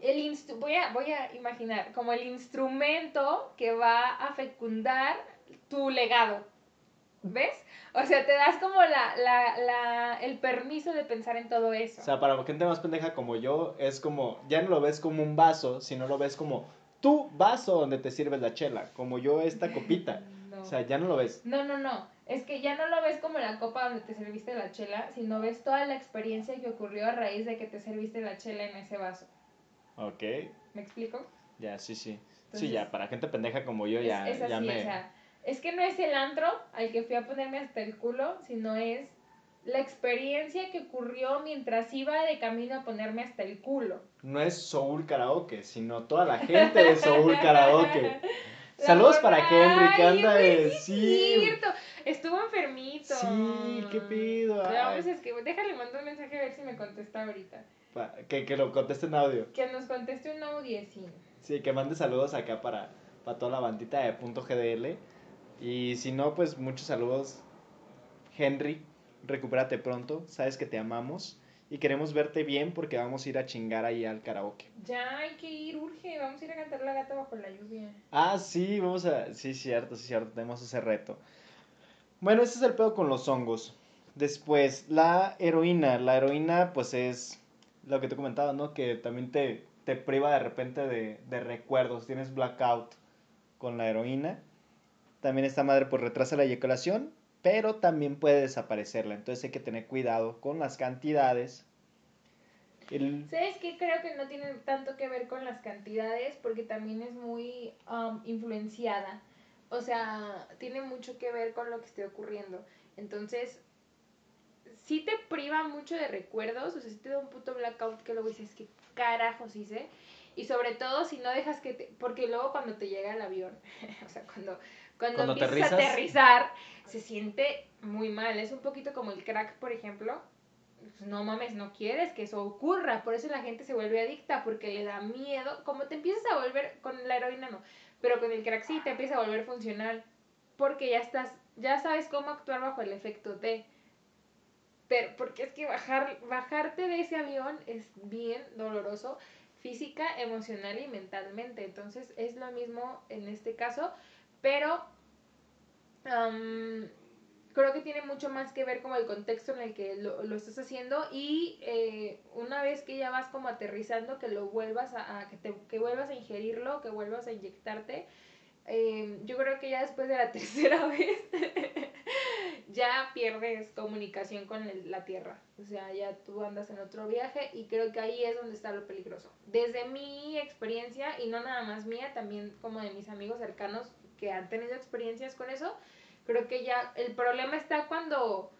el voy a voy a imaginar como el instrumento que va a fecundar tu legado. ¿Ves? O sea, te das como la, la, la, el permiso de pensar en todo eso. O sea, para gente más pendeja como yo, es como, ya no lo ves como un vaso, sino lo ves como tu vaso donde te sirves la chela, como yo esta copita. O sea, ya no lo ves. No, no, no. Es que ya no lo ves como la copa donde te serviste la chela, sino ves toda la experiencia que ocurrió a raíz de que te serviste la chela en ese vaso. Ok. ¿Me explico? Ya, sí, sí. sí, ya, para gente pendeja como yo ya, es, ya me... O sea, es que no es el antro al que fui a ponerme hasta el culo, sino es la experiencia que ocurrió mientras iba de camino a ponerme hasta el culo. No es Soul Karaoke, sino toda la gente de Soul Karaoke. Saludos para Henry, que anda de... Sí, Estuvo enfermito. Sí, qué pido. Vamos a escribir. Déjale, mando un mensaje a ver si me contesta ahorita. que, que lo conteste en audio. Que nos conteste un audio, sí. Sí, que mande saludos acá para, para toda la bandita de punto GDL. Y si no, pues muchos saludos, Henry recupérate pronto, sabes que te amamos y queremos verte bien porque vamos a ir a chingar ahí al karaoke. Ya hay que ir, urge, vamos a ir a cantar la gata bajo la lluvia. Ah, sí, vamos a, sí, cierto, sí, cierto, tenemos ese reto. Bueno, ese es el pedo con los hongos. Después, la heroína, la heroína pues es lo que te comentaba, ¿no? Que también te, te priva de repente de, de recuerdos, tienes blackout con la heroína. También esta madre pues retrasa la eyaculación pero también puede desaparecerla. Entonces hay que tener cuidado con las cantidades. ¿Sabes qué? Creo que no tiene tanto que ver con las cantidades porque también es muy um, influenciada. O sea, tiene mucho que ver con lo que esté ocurriendo. Entonces, sí te priva mucho de recuerdos, o sea, sí te da un puto blackout que luego dices, ¿qué carajos hice? Y sobre todo si no dejas que te... Porque luego cuando te llega el avión, o sea, cuando cuando, empiezas a aterrizar, se siente muy mal. Es un poquito como el crack, por ejemplo. Pues, no mames, no quieres que eso ocurra. Por eso la gente se vuelve adicta, porque le da miedo. Como te empiezas a volver, con la heroína no, pero con el crack sí te empieza a volver funcional. Porque ya estás, ya sabes cómo actuar bajo el efecto de. Pero, porque es que bajar, bajarte de ese avión es bien doloroso física, emocional y mentalmente. Entonces es lo mismo en este caso, pero creo que tiene mucho más que ver como el contexto en el que lo, estás haciendo y eh, una vez que ya vas como aterrizando, que lo vuelvas a, que, te, que vuelvas a ingerirlo, que vuelvas a inyectarte. Eh, yo creo que ya después de la tercera vez ya pierdes comunicación con la tierra. O sea, ya tú andas en otro viaje y creo que ahí es donde está lo peligroso. Desde mi experiencia, y no nada más mía, también como de mis amigos cercanos que han tenido experiencias con eso, creo que ya el problema está cuando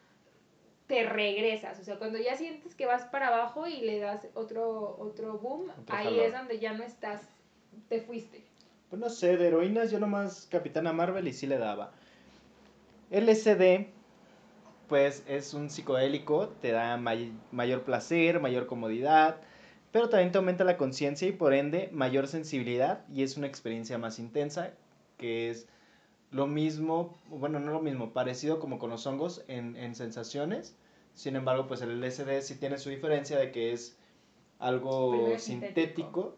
te regresas, o sea, cuando ya sientes que vas para abajo y le das otro, otro boom, ahí es donde ya no estás, te fuiste. Pues no sé, de heroínas yo nomás Capitana Marvel y sí le daba. LSD, pues es un psicodélico, te da mayor placer, mayor comodidad, pero también te aumenta la conciencia y por ende mayor sensibilidad y es una experiencia más intensa que es lo mismo, bueno, no lo mismo, parecido como con los hongos en, en sensaciones. Sin embargo, pues el LSD sí tiene su diferencia de que es algo sintético,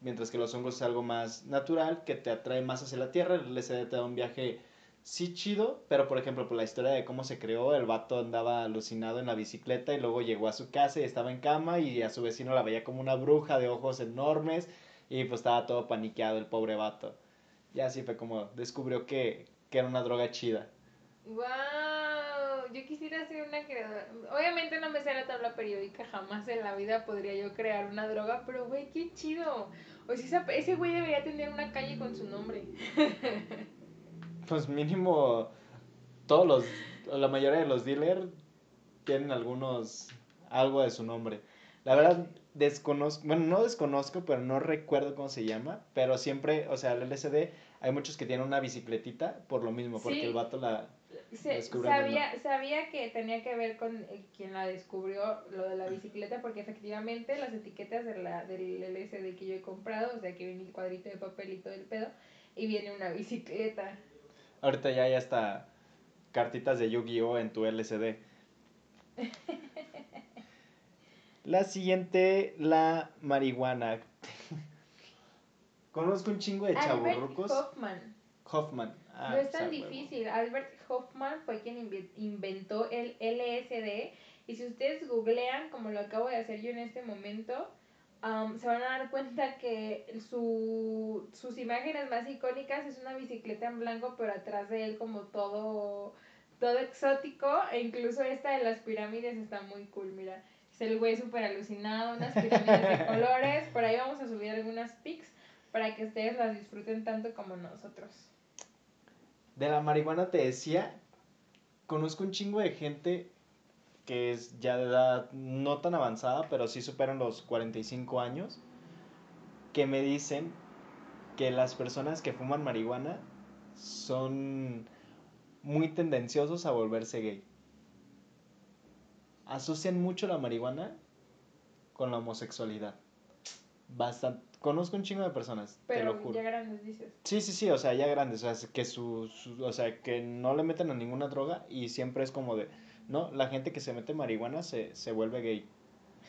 mientras que los hongos es algo más natural, que te atrae más hacia la tierra. El LSD te da un viaje sí chido, pero por ejemplo, por la historia de cómo se creó, el vato andaba alucinado en la bicicleta y luego llegó a su casa y estaba en cama y a su vecino la veía como una bruja de ojos enormes y pues estaba todo paniqueado el pobre vato ya así fue como descubrió que, era una droga chida. ¡Wow! Yo quisiera ser una creadora. Obviamente no me sé la tabla periódica, jamás en la vida podría yo crear una droga, pero güey, qué chido. O sea, ese güey debería tener una calle con su nombre. pues mínimo todos los, la mayoría de los dealers tienen algunos, algo de su nombre. La verdad, desconozco, bueno, no desconozco, pero no recuerdo cómo se llama, pero siempre, o sea, el LSD hay muchos que tienen una bicicletita por lo mismo, porque el vato la... sabía, sabía que tenía que ver con quien la descubrió lo de la bicicleta, porque efectivamente las etiquetas de la, del LSD que yo he comprado, o sea que viene el cuadrito de papelito del pedo, y viene una bicicleta. Ahorita ya hay hasta cartitas de Yu-Gi-Oh en tu LSD. la siguiente, la marihuana. Conozco un chingo de chaburrucos. Hoffman. Hoffman. Ah, no es tan difícil. Albert Hoffman fue quien inventó el LSD. Y si ustedes googlean, como lo acabo de hacer yo en este momento, se van a dar cuenta que su, sus imágenes más icónicas es una bicicleta en blanco, pero atrás de él como todo, todo exótico. E incluso esta de las pirámides está muy cool, mira. Es el güey súper alucinado, unas pirámides de colores. Por ahí vamos a subir algunas pics para que ustedes las disfruten tanto como nosotros. De la marihuana te decía, conozco un chingo de gente que es ya de edad no tan avanzada, pero sí superan los 45 años, que me dicen que las personas que fuman marihuana son muy tendenciosos a volverse gay. Asocian mucho la marihuana con la homosexualidad. Bastante, Conozco un chingo de personas, te lo juro. ya grandes dices. Sí, sí, sí, o sea, ya grandes, o sea, que su, o sea, que no le meten a ninguna droga y siempre es como de, no, la gente que se mete marihuana se, se vuelve gay.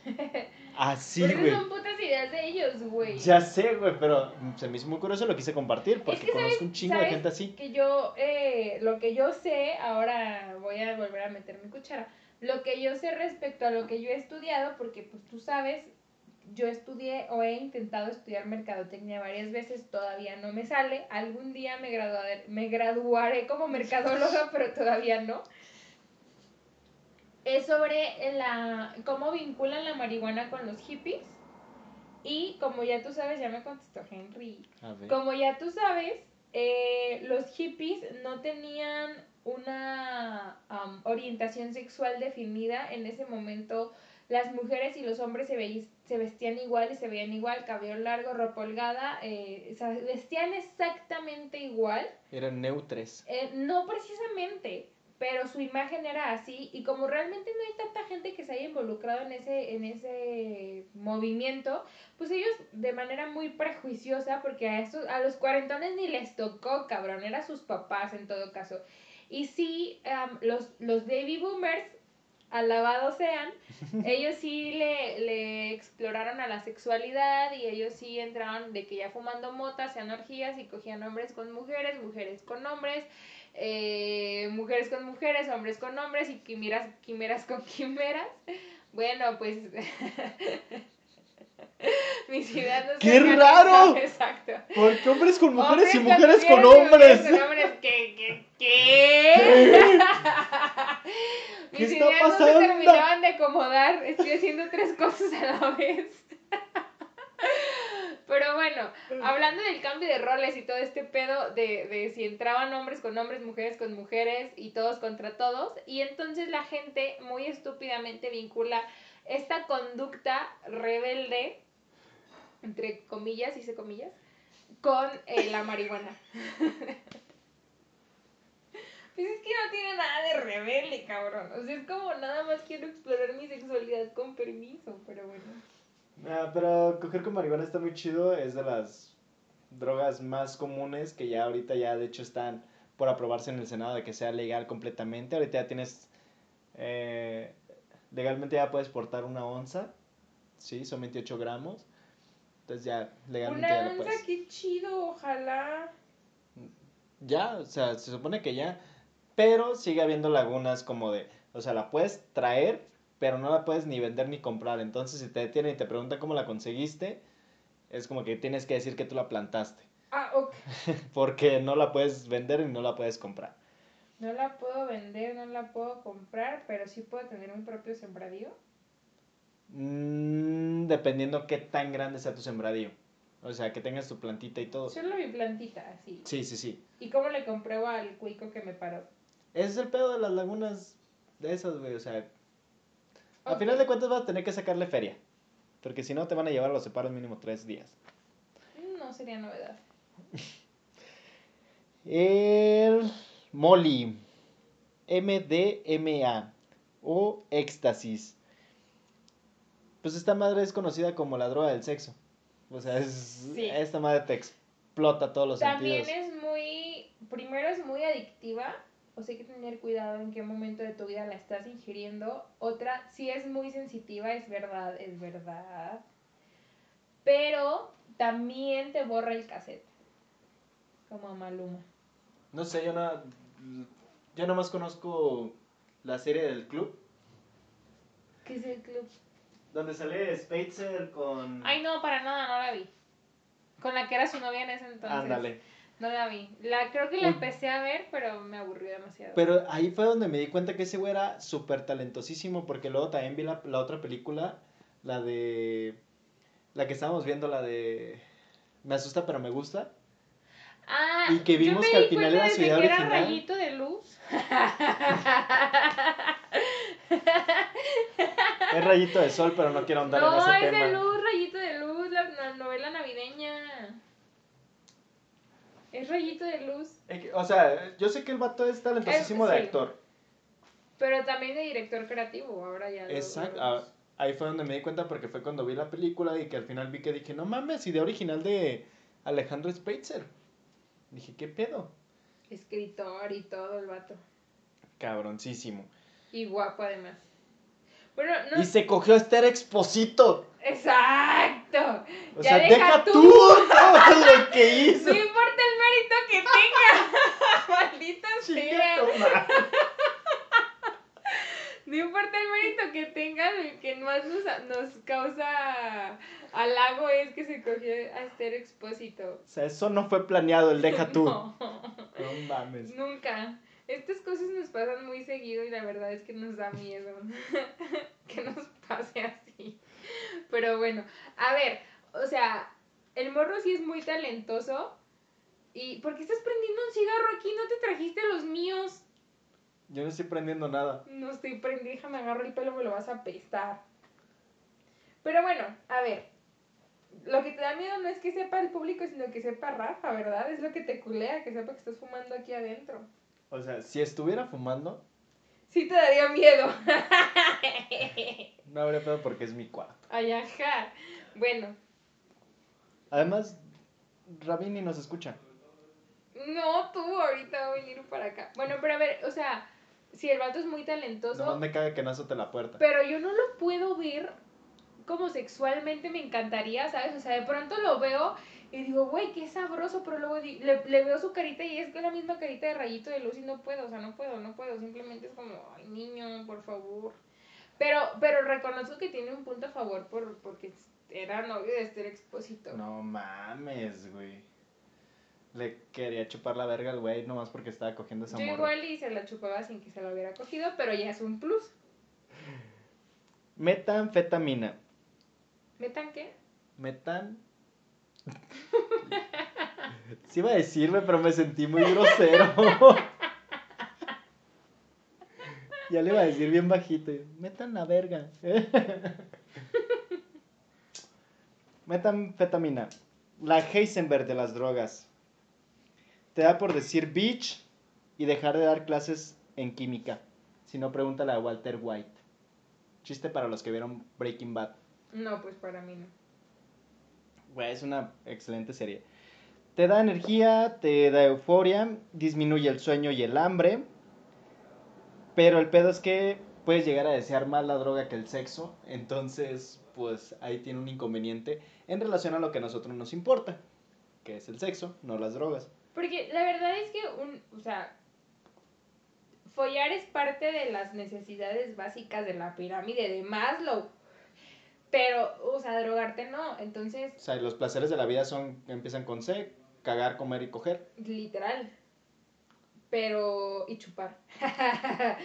Así, güey. son putas ideas de ellos, güey. Ya sé, güey, pero se me hizo muy curioso, lo quise compartir porque conozco un chingo de gente así. Que yo, eh, lo que yo sé, ahora voy a volver a meter mi cuchara. Lo que yo sé respecto a lo que yo he estudiado, porque pues tú sabes, yo estudié o he intentado estudiar mercadotecnia varias veces, todavía no me sale. Algún día me graduaré, me graduaré como mercadóloga, pero todavía no. Es sobre la, cómo vinculan la marihuana con los hippies. Y como ya tú sabes, ya me contestó Henry. Como ya tú sabes, eh, los hippies no tenían una orientación sexual definida en ese momento las mujeres y los hombres se, se vestían igual y se veían igual, cabello largo, ropa holgada, eh, vestían exactamente igual. Eran neutres. Eh, no precisamente, pero su imagen era así y como realmente no hay tanta gente que se haya involucrado en ese, en ese movimiento, pues ellos de manera muy prejuiciosa, porque a, estos, a los cuarentones ni les tocó, cabrón, eran sus papás en todo caso. Y sí, los, los baby boomers alabado sean, ellos sí le, le exploraron a la sexualidad y ellos sí entraron de que ya fumando mota hacían orgías y cogían hombres con mujeres, mujeres con hombres, eh, mujeres con mujeres, hombres con hombres y quimeras, quimeras con quimeras. Bueno, pues mis ideas no ¡Qué raro! Exacto. Porque hombres con mujeres y mujeres con hombres. mujeres con hombres. ¿Qué? ¿Qué? ¿Qué? ¿Qué Mis está ideas no pasando? se terminaban de acomodar. Estoy haciendo tres cosas a la vez. Pero bueno, hablando del cambio de roles y todo este pedo de, de si entraban hombres con hombres, mujeres con mujeres y todos contra todos, y entonces la gente muy estúpidamente vincula esta conducta rebelde, entre comillas, hice comillas, con eh, la marihuana. Pues es que no tiene nada de rebelde, cabrón. O sea, es como nada más quiero explorar mi sexualidad con permiso, pero bueno. Ah, pero coger con marihuana está muy chido. Es de las drogas más comunes que ya ahorita ya de hecho están por aprobarse en el Senado de que sea legal completamente. Ahorita ya tienes... eh, legalmente ya puedes portar una onza. Sí, son 28 gramos. Entonces ya legalmente ya Una lo onza, puedes. qué chido, ojalá. Ya, o sea, se supone que ya. Pero sigue habiendo lagunas como de, o sea, la puedes traer, pero no la puedes ni vender ni comprar. Entonces, si te detienen y te preguntan cómo la conseguiste, es como que tienes que decir que tú la plantaste. Ah, ok. Porque no la puedes vender y no la puedes comprar. No la puedo vender, no la puedo comprar, pero sí puedo tener mi propio sembradío. Mm, dependiendo qué tan grande sea tu sembradío. O sea, que tengas tu plantita y todo. Solo mi plantita, así. Sí, sí, sí. ¿Y cómo le compruebo al cuico que me paró? Ese es el pedo de las lagunas de esas, güey. O sea, a Ok. final de cuentas vas a tener que sacarle feria. Porque si no, te van a llevar a los separos mínimo tres días. No sería novedad. El Molly. MDMA. O éxtasis. Pues esta madre es conocida como la droga del sexo. O sea, es, Sí. esta madre te explota todos los También sentidos. es muy, primero es muy adictiva, o sea hay que tener cuidado en qué momento de tu vida la estás ingiriendo. Otra, sí es muy sensitiva, es verdad, es verdad. Pero también te borra el cassette. Como a Maluma. No sé, yo no. Yo nomás conozco la serie del club. ¿Qué es el club? Donde sale Spacer con. Ay, no, para nada, no la vi. Con la que era su novia en ese entonces. Ándale. No la vi. La, creo que la empecé a ver, pero me aburrió demasiado. Pero ahí fue donde me di cuenta que ese güey era súper talentosísimo, porque luego también vi la, la otra película, la de... La que estábamos viendo, la de... Me asusta pero me gusta. Ah, Y que yo vimos me que al final era su idea que era original. rayito de luz. Es rayito de sol, pero no quiero andar en no, ese es tema. de luz, rayito de luz, la, la novela navideña. Es rayito de luz, O sea, yo sé que el vato es talentosísimo Es- de sí. actor. pero también de director creativo, ahora ya Exacto. ah, ahí fue donde me di cuenta porque fue cuando vi la película y que al final vi que dije, no mames, idea original de Alejandro Spacer. Dije, ¿qué pedo? Escritor y todo el vato. Cabroncísimo. Y guapo además. Bueno, no. Y se cogió a Esther Exposito. Exacto. O Ya sea, deja deja tú. tú todo lo que hizo. No importa que tenga. Maldita sea. No importa el mérito que tenga, el que más nos, nos causa halago es que se cogió a Esther Expósito. O sea, eso no fue planeado, el deja tú. No, No mames. nunca. Estas cosas nos pasan muy seguido y la verdad es que nos da miedo que nos pase así. Pero bueno, a ver, o sea, el morro sí es muy talentoso. ¿Y por qué estás prendiendo un cigarro aquí? ¿No te trajiste los míos? Yo no estoy prendiendo nada. No estoy prendiendo, déjame agarro el pelo, me lo vas a apestar. Pero bueno, a ver. Lo que te da miedo no es que sepa el público, sino que sepa Rafa, ¿verdad? Es lo que te culea, que sepa que estás fumando aquí adentro. O sea, si estuviera fumando, Sí te daría miedo. no habría pedo porque es mi cuarto. Ay, ajá. Bueno, Además, Rabini nos escucha. No, tú ahorita va a venir para acá. Bueno, pero a ver, o sea, si el vato es muy talentoso. No me caga que no azote la puerta. Pero yo no lo puedo ver como sexualmente me encantaría, ¿sabes? O sea, de pronto lo veo y digo, güey, qué sabroso, pero luego le, le, veo su carita y es la misma carita de rayito de luz y no puedo, o sea, no puedo, no puedo, simplemente es como, ay, niño, por favor. Pero, pero reconozco que tiene un punto a favor por, porque era novio de Esther Expósito. No mames, güey. Le quería chupar la verga al güey nomás porque estaba cogiendo esa Yo igual y se la chupaba sin que se la hubiera cogido, pero ya es un plus. Metanfetamina. ¿Metan qué? Metan. sí iba a decirme, pero me sentí muy grosero. ya le iba a decir bien bajito. Metan la verga. Metanfetamina. La Heisenberg de las drogas. Te da por decir bitch y dejar de dar clases en química. Si no, pregúntale a Walter White. Chiste para los que vieron Breaking Bad. No, pues para mí no. Güey, es una excelente serie. Te da energía, te da euforia, disminuye el sueño y el hambre. Pero el pedo es que puedes llegar a desear más la droga que el sexo. Entonces, pues ahí tiene un inconveniente en relación a lo que a nosotros nos importa, que es el sexo, no las drogas. Porque la verdad es que un, o sea, follar es parte de las necesidades básicas de la pirámide de Maslow. Pero, o sea, drogarte no, entonces... O sea, los placeres de la vida son, empiezan con C, cagar, comer y coger. Literal. Pero, y chupar.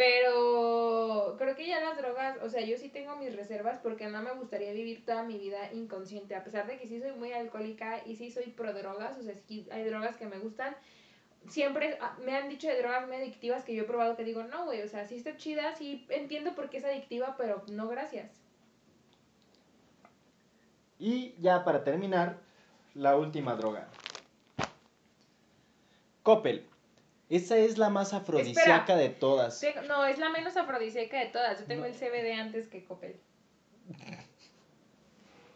Pero creo que ya las drogas, o sea, yo sí tengo mis reservas porque no me gustaría vivir toda mi vida inconsciente, a pesar de que sí soy muy alcohólica y sí soy pro drogas, o sea, sí hay drogas que me gustan. Siempre ah, me han dicho de drogas muy adictivas que yo he probado que digo, no, güey, o sea, sí está chida, sí entiendo por qué es adictiva, pero no gracias. Y ya para terminar, la última droga. Coppel. Esa es la más afrodisíaca de todas. no, es la menos afrodisíaca de todas. Yo tengo el CBD antes que Coppel.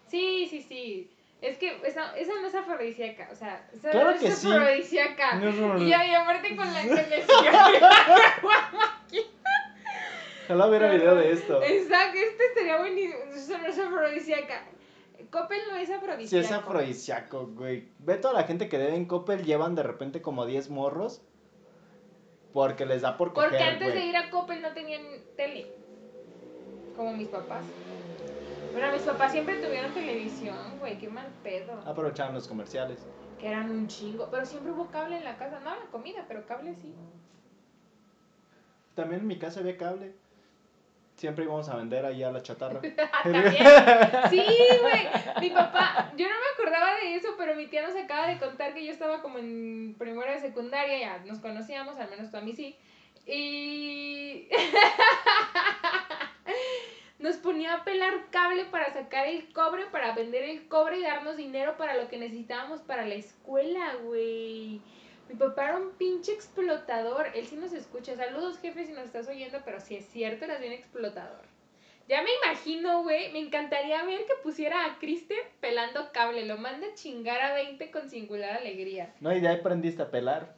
Sí, sí, sí. Es que esa, esa no es afrodisíaca, o sea, esa claro no que es sí. afrodisíaca. No, no, no. Y, y aparte con la que le Ojalá hubiera video de esto. Exacto, este sería buenísimo. Eso no es afrodisíaca. Coppel no es afrodisíaco. Sí, es afrodisíaco, güey. Ve toda la gente que debe en Coppel, llevan de repente como 10 morros. Porque les da por coger, Porque antes de ir a Coppel no tenían tele. Como mis papás. Pero mis papás siempre tuvieron televisión, güey. Qué mal pedo. Aprovechaban los comerciales. Que eran un chingo. Pero siempre hubo cable en la casa. No la comida, pero cable sí. También en mi casa había cable. Siempre íbamos a vender ahí a la chatarra. También. Sí, güey. Mi papá, yo no me acordaba de eso, pero mi tía nos acaba de contar que yo estaba como en primera de secundaria, ya nos conocíamos, al menos tú a mí sí. Y nos ponía a pelar cable para sacar el cobre, para vender el cobre y darnos dinero para lo que necesitábamos para la escuela, güey. Mi papá era un pinche explotador. Él sí nos escucha. Saludos, jefe, si nos estás oyendo, pero si es cierto, eras bien explotador. Ya me imagino, güey. Me encantaría ver que pusiera a Kristen pelando cable. Lo manda a chingar a 20 con singular alegría. No, y de ahí aprendiste a pelar.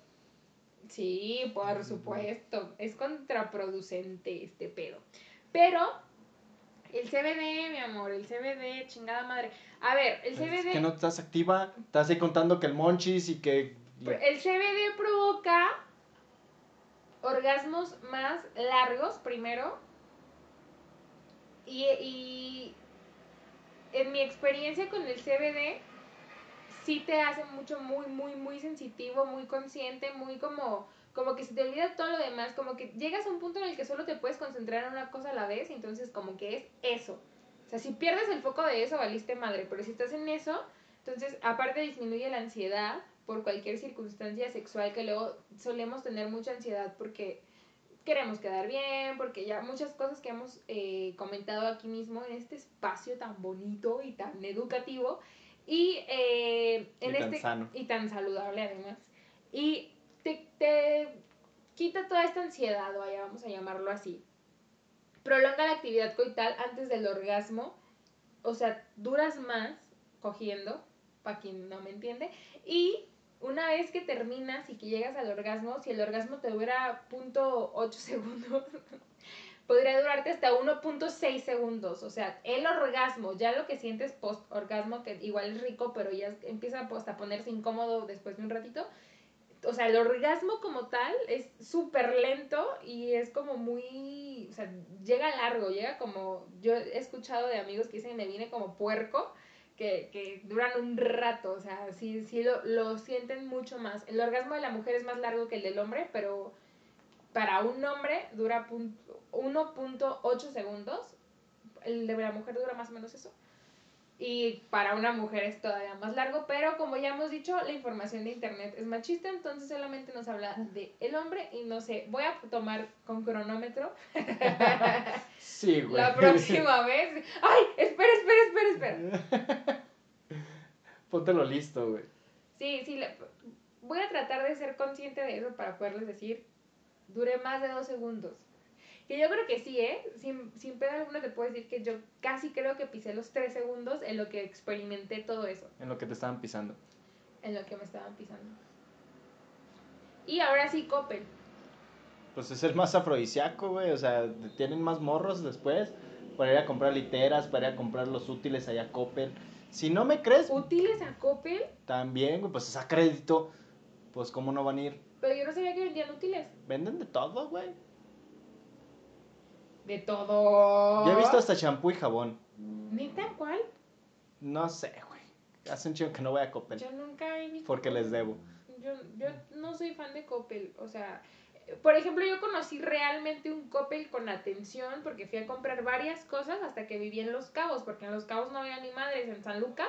Sí, por supuesto. Es contraproducente este pedo. Pero el CBD, mi amor, el CBD, chingada madre. A ver, el CBD. Es que no estás activa. Estás ahí contando que el monchis y que. El CBD provoca orgasmos más largos primero. Y, en mi experiencia con el CBD, sí te hace mucho, muy, muy, muy sensitivo, muy consciente, muy como, como que se te olvida todo lo demás, como que llegas a un punto en el que solo te puedes concentrar en una cosa a la vez, entonces como que es eso. O sea, si pierdes el foco de eso, valiste madre, pero si estás en eso, entonces aparte disminuye la ansiedad por cualquier circunstancia sexual que luego solemos tener mucha ansiedad porque queremos quedar bien, porque ya muchas cosas que hemos eh, comentado aquí mismo en este espacio tan bonito y tan educativo y eh, en Y tan este sano. y tan saludable además y te, te quita toda esta ansiedad vaya vamos a llamarlo así prolonga la actividad coital antes del orgasmo o sea duras más cogiendo para quien no me entiende y una vez que terminas y que llegas al orgasmo, si el orgasmo te dura .8 segundos, podría durarte hasta 1.6 segundos. O sea, el orgasmo, ya lo que sientes post-orgasmo, que igual es rico, pero ya empieza pues, a ponerse incómodo después de un ratito. O sea, el orgasmo como tal es súper lento y es como muy, o sea, llega largo, llega como, yo he escuchado de amigos que dicen me viene como puerco, que, que duran un rato, o sea, sí, sí lo, lo sienten mucho más. El orgasmo de la mujer es más largo que el del hombre, pero para un hombre dura 1.8 segundos. El de la mujer dura más o menos eso. Y para una mujer es todavía más largo, pero como ya hemos dicho, la información de internet es machista, entonces solamente nos habla de el hombre y no sé, voy a tomar con cronómetro. Sí, güey. La próxima vez. ¡Ay! Espera, espera, espera, espera. Póntelo listo, güey. Sí, sí, voy a tratar de ser consciente de eso para poderles decir, dure más de dos segundos. Que yo creo que sí, ¿eh? Sin, sin pedo alguno te puedo decir que yo casi creo que pisé los tres segundos en lo que experimenté todo eso. En lo que te estaban pisando. En lo que me estaban pisando. Y ahora sí, Coppel. Pues es el más afrodisíaco, güey. O sea, tienen más morros después para ir a comprar literas, para ir a comprar los útiles allá a Coppel. Si no me crees. ¿Útiles a Coppel? También, güey, pues es a crédito. Pues, ¿cómo no van a ir? Pero yo no sabía que vendían útiles. Venden de todo, güey. De todo. Yo he visto hasta champú y jabón. ¿Neta cuál? No sé, güey. Hace un chingo que no voy a Coppel. Yo nunca he visto. Porque les debo. Yo, yo no soy fan de Coppel. O sea, por ejemplo, yo conocí realmente un Coppel con atención porque fui a comprar varias cosas hasta que viví en Los Cabos, porque en Los Cabos no había ni madres. En San Lucas,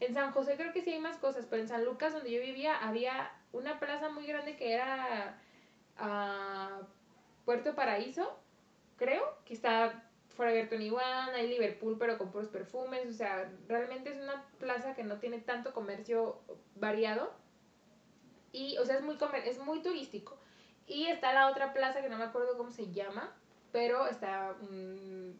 en San José creo que sí hay más cosas, pero en San Lucas, donde yo vivía, había una plaza muy grande que era a Puerto Paraíso creo, que está Forever 21, hay Liverpool, pero con puros perfumes, o sea, realmente es una plaza que no tiene tanto comercio variado y, o sea, es muy, comer es muy turístico. Y está la otra plaza que no me acuerdo cómo se llama, pero está um,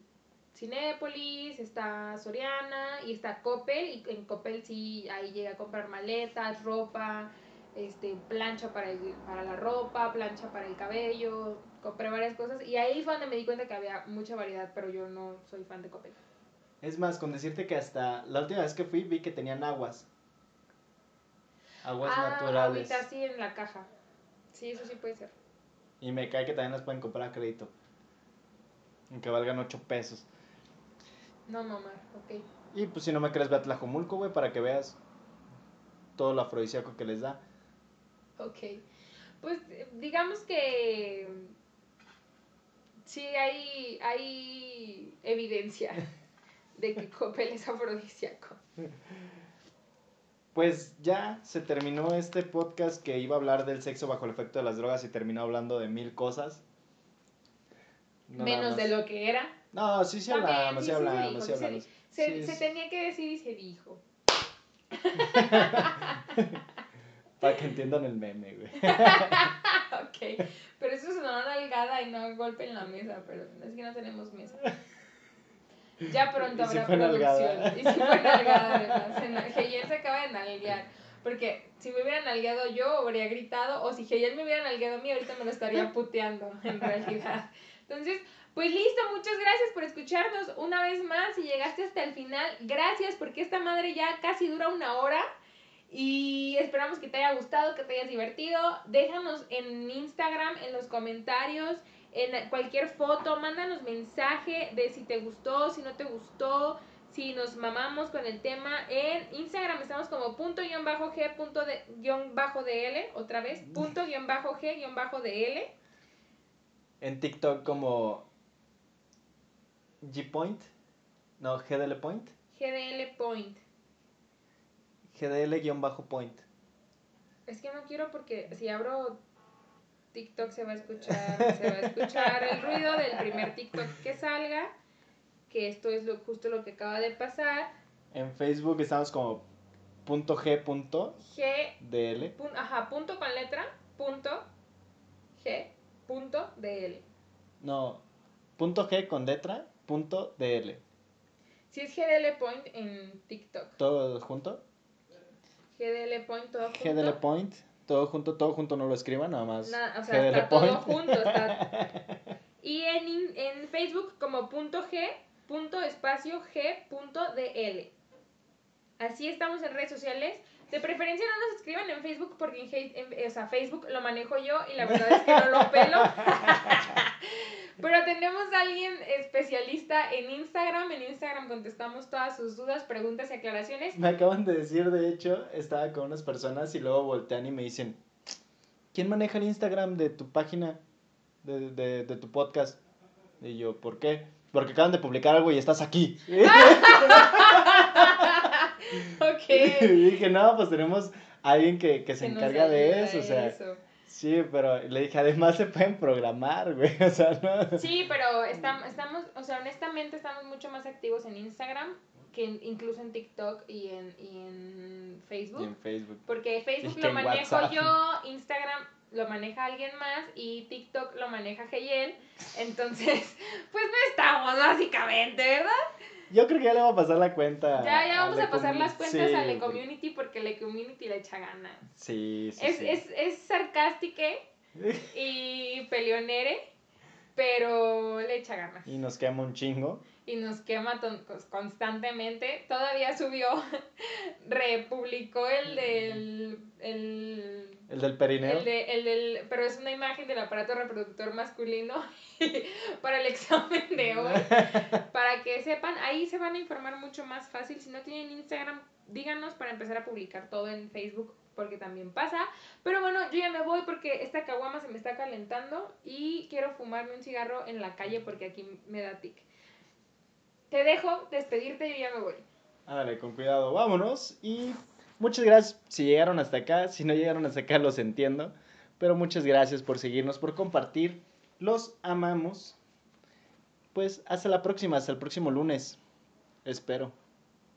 Cinépolis, está Soriana y está Coppel, y en Coppel sí, ahí llega a comprar maletas, ropa, este, plancha para, el, para la ropa, plancha para el cabello, compré varias cosas y ahí fue donde me di cuenta que había mucha variedad, pero yo no soy fan de Coppel. Es más, con decirte que hasta la última vez que fui vi que tenían aguas. Aguas ah, naturales. Ahorita sí en la caja. Sí, eso sí puede ser. Y me cae que también las pueden comprar a crédito. Aunque valgan 8 pesos. No, mamá, ok. Y pues si no me crees, ve a Tlajomulco, güey, para que veas todo lo afrodisíaco que les da. Ok. Pues digamos que sí hay, hay evidencia de que Coppel es afrodisíaco. Pues ya se terminó este podcast que iba a hablar del sexo bajo el efecto de las drogas y terminó hablando de mil cosas. Menos de lo que era. No, sí, sí hablamos, sí, hablamos, sí, hablamos. Se, se tenía que decir y se dijo. Para que entiendan el meme, güey. ok, pero eso es una nalgada y no golpe en la mesa, pero es que no tenemos mesa. Ya pronto habrá producción. Y si fue nalgada, además. Heyen se acaba de nalguear. Porque si me hubiera nalgueado yo, habría gritado. O si Heyen me hubiera nalgueado a mí, ahorita me lo estaría puteando, en realidad. Entonces, pues listo, muchas gracias por escucharnos una vez más. Si llegaste hasta el final, gracias porque esta madre ya casi dura una hora. Y esperamos que te haya gustado, que te hayas divertido. Déjanos en Instagram, en los comentarios, en cualquier foto, mándanos mensaje de si te gustó, si no te gustó, si nos mamamos con el tema. En Instagram estamos como punto guion bajo G punto de guion bajo DL, otra vez, punto guion bajo G guion bajo DL. En TikTok como G Point, no, GDL Point. GDL Point. GDL-point. Es que no quiero porque si abro TikTok se va a escuchar, se va a escuchar el ruido del primer TikTok que salga, que esto es lo, justo lo que acaba de pasar. En Facebook estamos como punto G punto G DL. ajá, punto con letra, punto G punto DL. No, punto G con letra, punto DL. Si es GDL Point en TikTok. ¿Todo junto? GDL Point, todo junto. GDL Point, todo junto, todo junto no lo escriban, nada más. Na- o sea, GDL está todo Point. junto. está- Y en, en Facebook como punto G, punto espacio G, punto DL. Así estamos en redes sociales. De preferencia no nos escriban en Facebook porque en, Hey- en- o sea, Facebook lo manejo yo y la verdad es que no lo pelo. Pero tenemos a alguien especialista en Instagram. En Instagram contestamos todas sus dudas, preguntas y aclaraciones. Me acaban de decir, de hecho, estaba con unas personas y luego voltean y me dicen, ¿quién maneja el Instagram de tu página, de, de, de tu podcast? Y yo, ¿por qué? Porque acaban de publicar algo y estás aquí. ok. y dije, no, pues tenemos a alguien que, que se Que encarga de eso, o sea, eso. sí, pero le dije, además se pueden programar, güey, o sea, no. Sí, pero estam- estamos, o sea, honestamente estamos mucho más activos en Instagram que incluso en TikTok y en, y en Y Facebook. en Facebook. Porque Facebook Y lo manejo WhatsApp. yo, Instagram lo maneja alguien más y TikTok lo maneja Geyel. Entonces, pues no estamos básicamente, ¿verdad? Yo creo que ya le voy a pasar la cuenta. Ya, ya a vamos Le a pasar las cuentas sí, a güey. Community porque Le Community le echa ganas. Sí, sí, es, sí. es, es sarcástica y peleonere, pero le echa ganas. Y nos quema un chingo. Y nos quema cos- constantemente. Todavía subió, republicó el del... El, El del perineo. el, de, el del... Pero es una imagen del aparato reproductor masculino para el examen de hoy. Para que sepan, ahí se van a informar mucho más fácil. Si no tienen Instagram, díganos para empezar a publicar todo en Facebook porque también pasa. Pero bueno, yo ya me voy porque esta caguama se me está calentando y quiero fumarme un cigarro en la calle porque aquí me da tic. Te dejo despedirte, yo ya me voy. Ándale, con cuidado, vámonos. Y muchas gracias si llegaron hasta acá. Si no llegaron hasta acá, los entiendo. Pero muchas gracias por seguirnos, por compartir. Los amamos. Pues hasta la próxima, hasta el próximo lunes. Espero.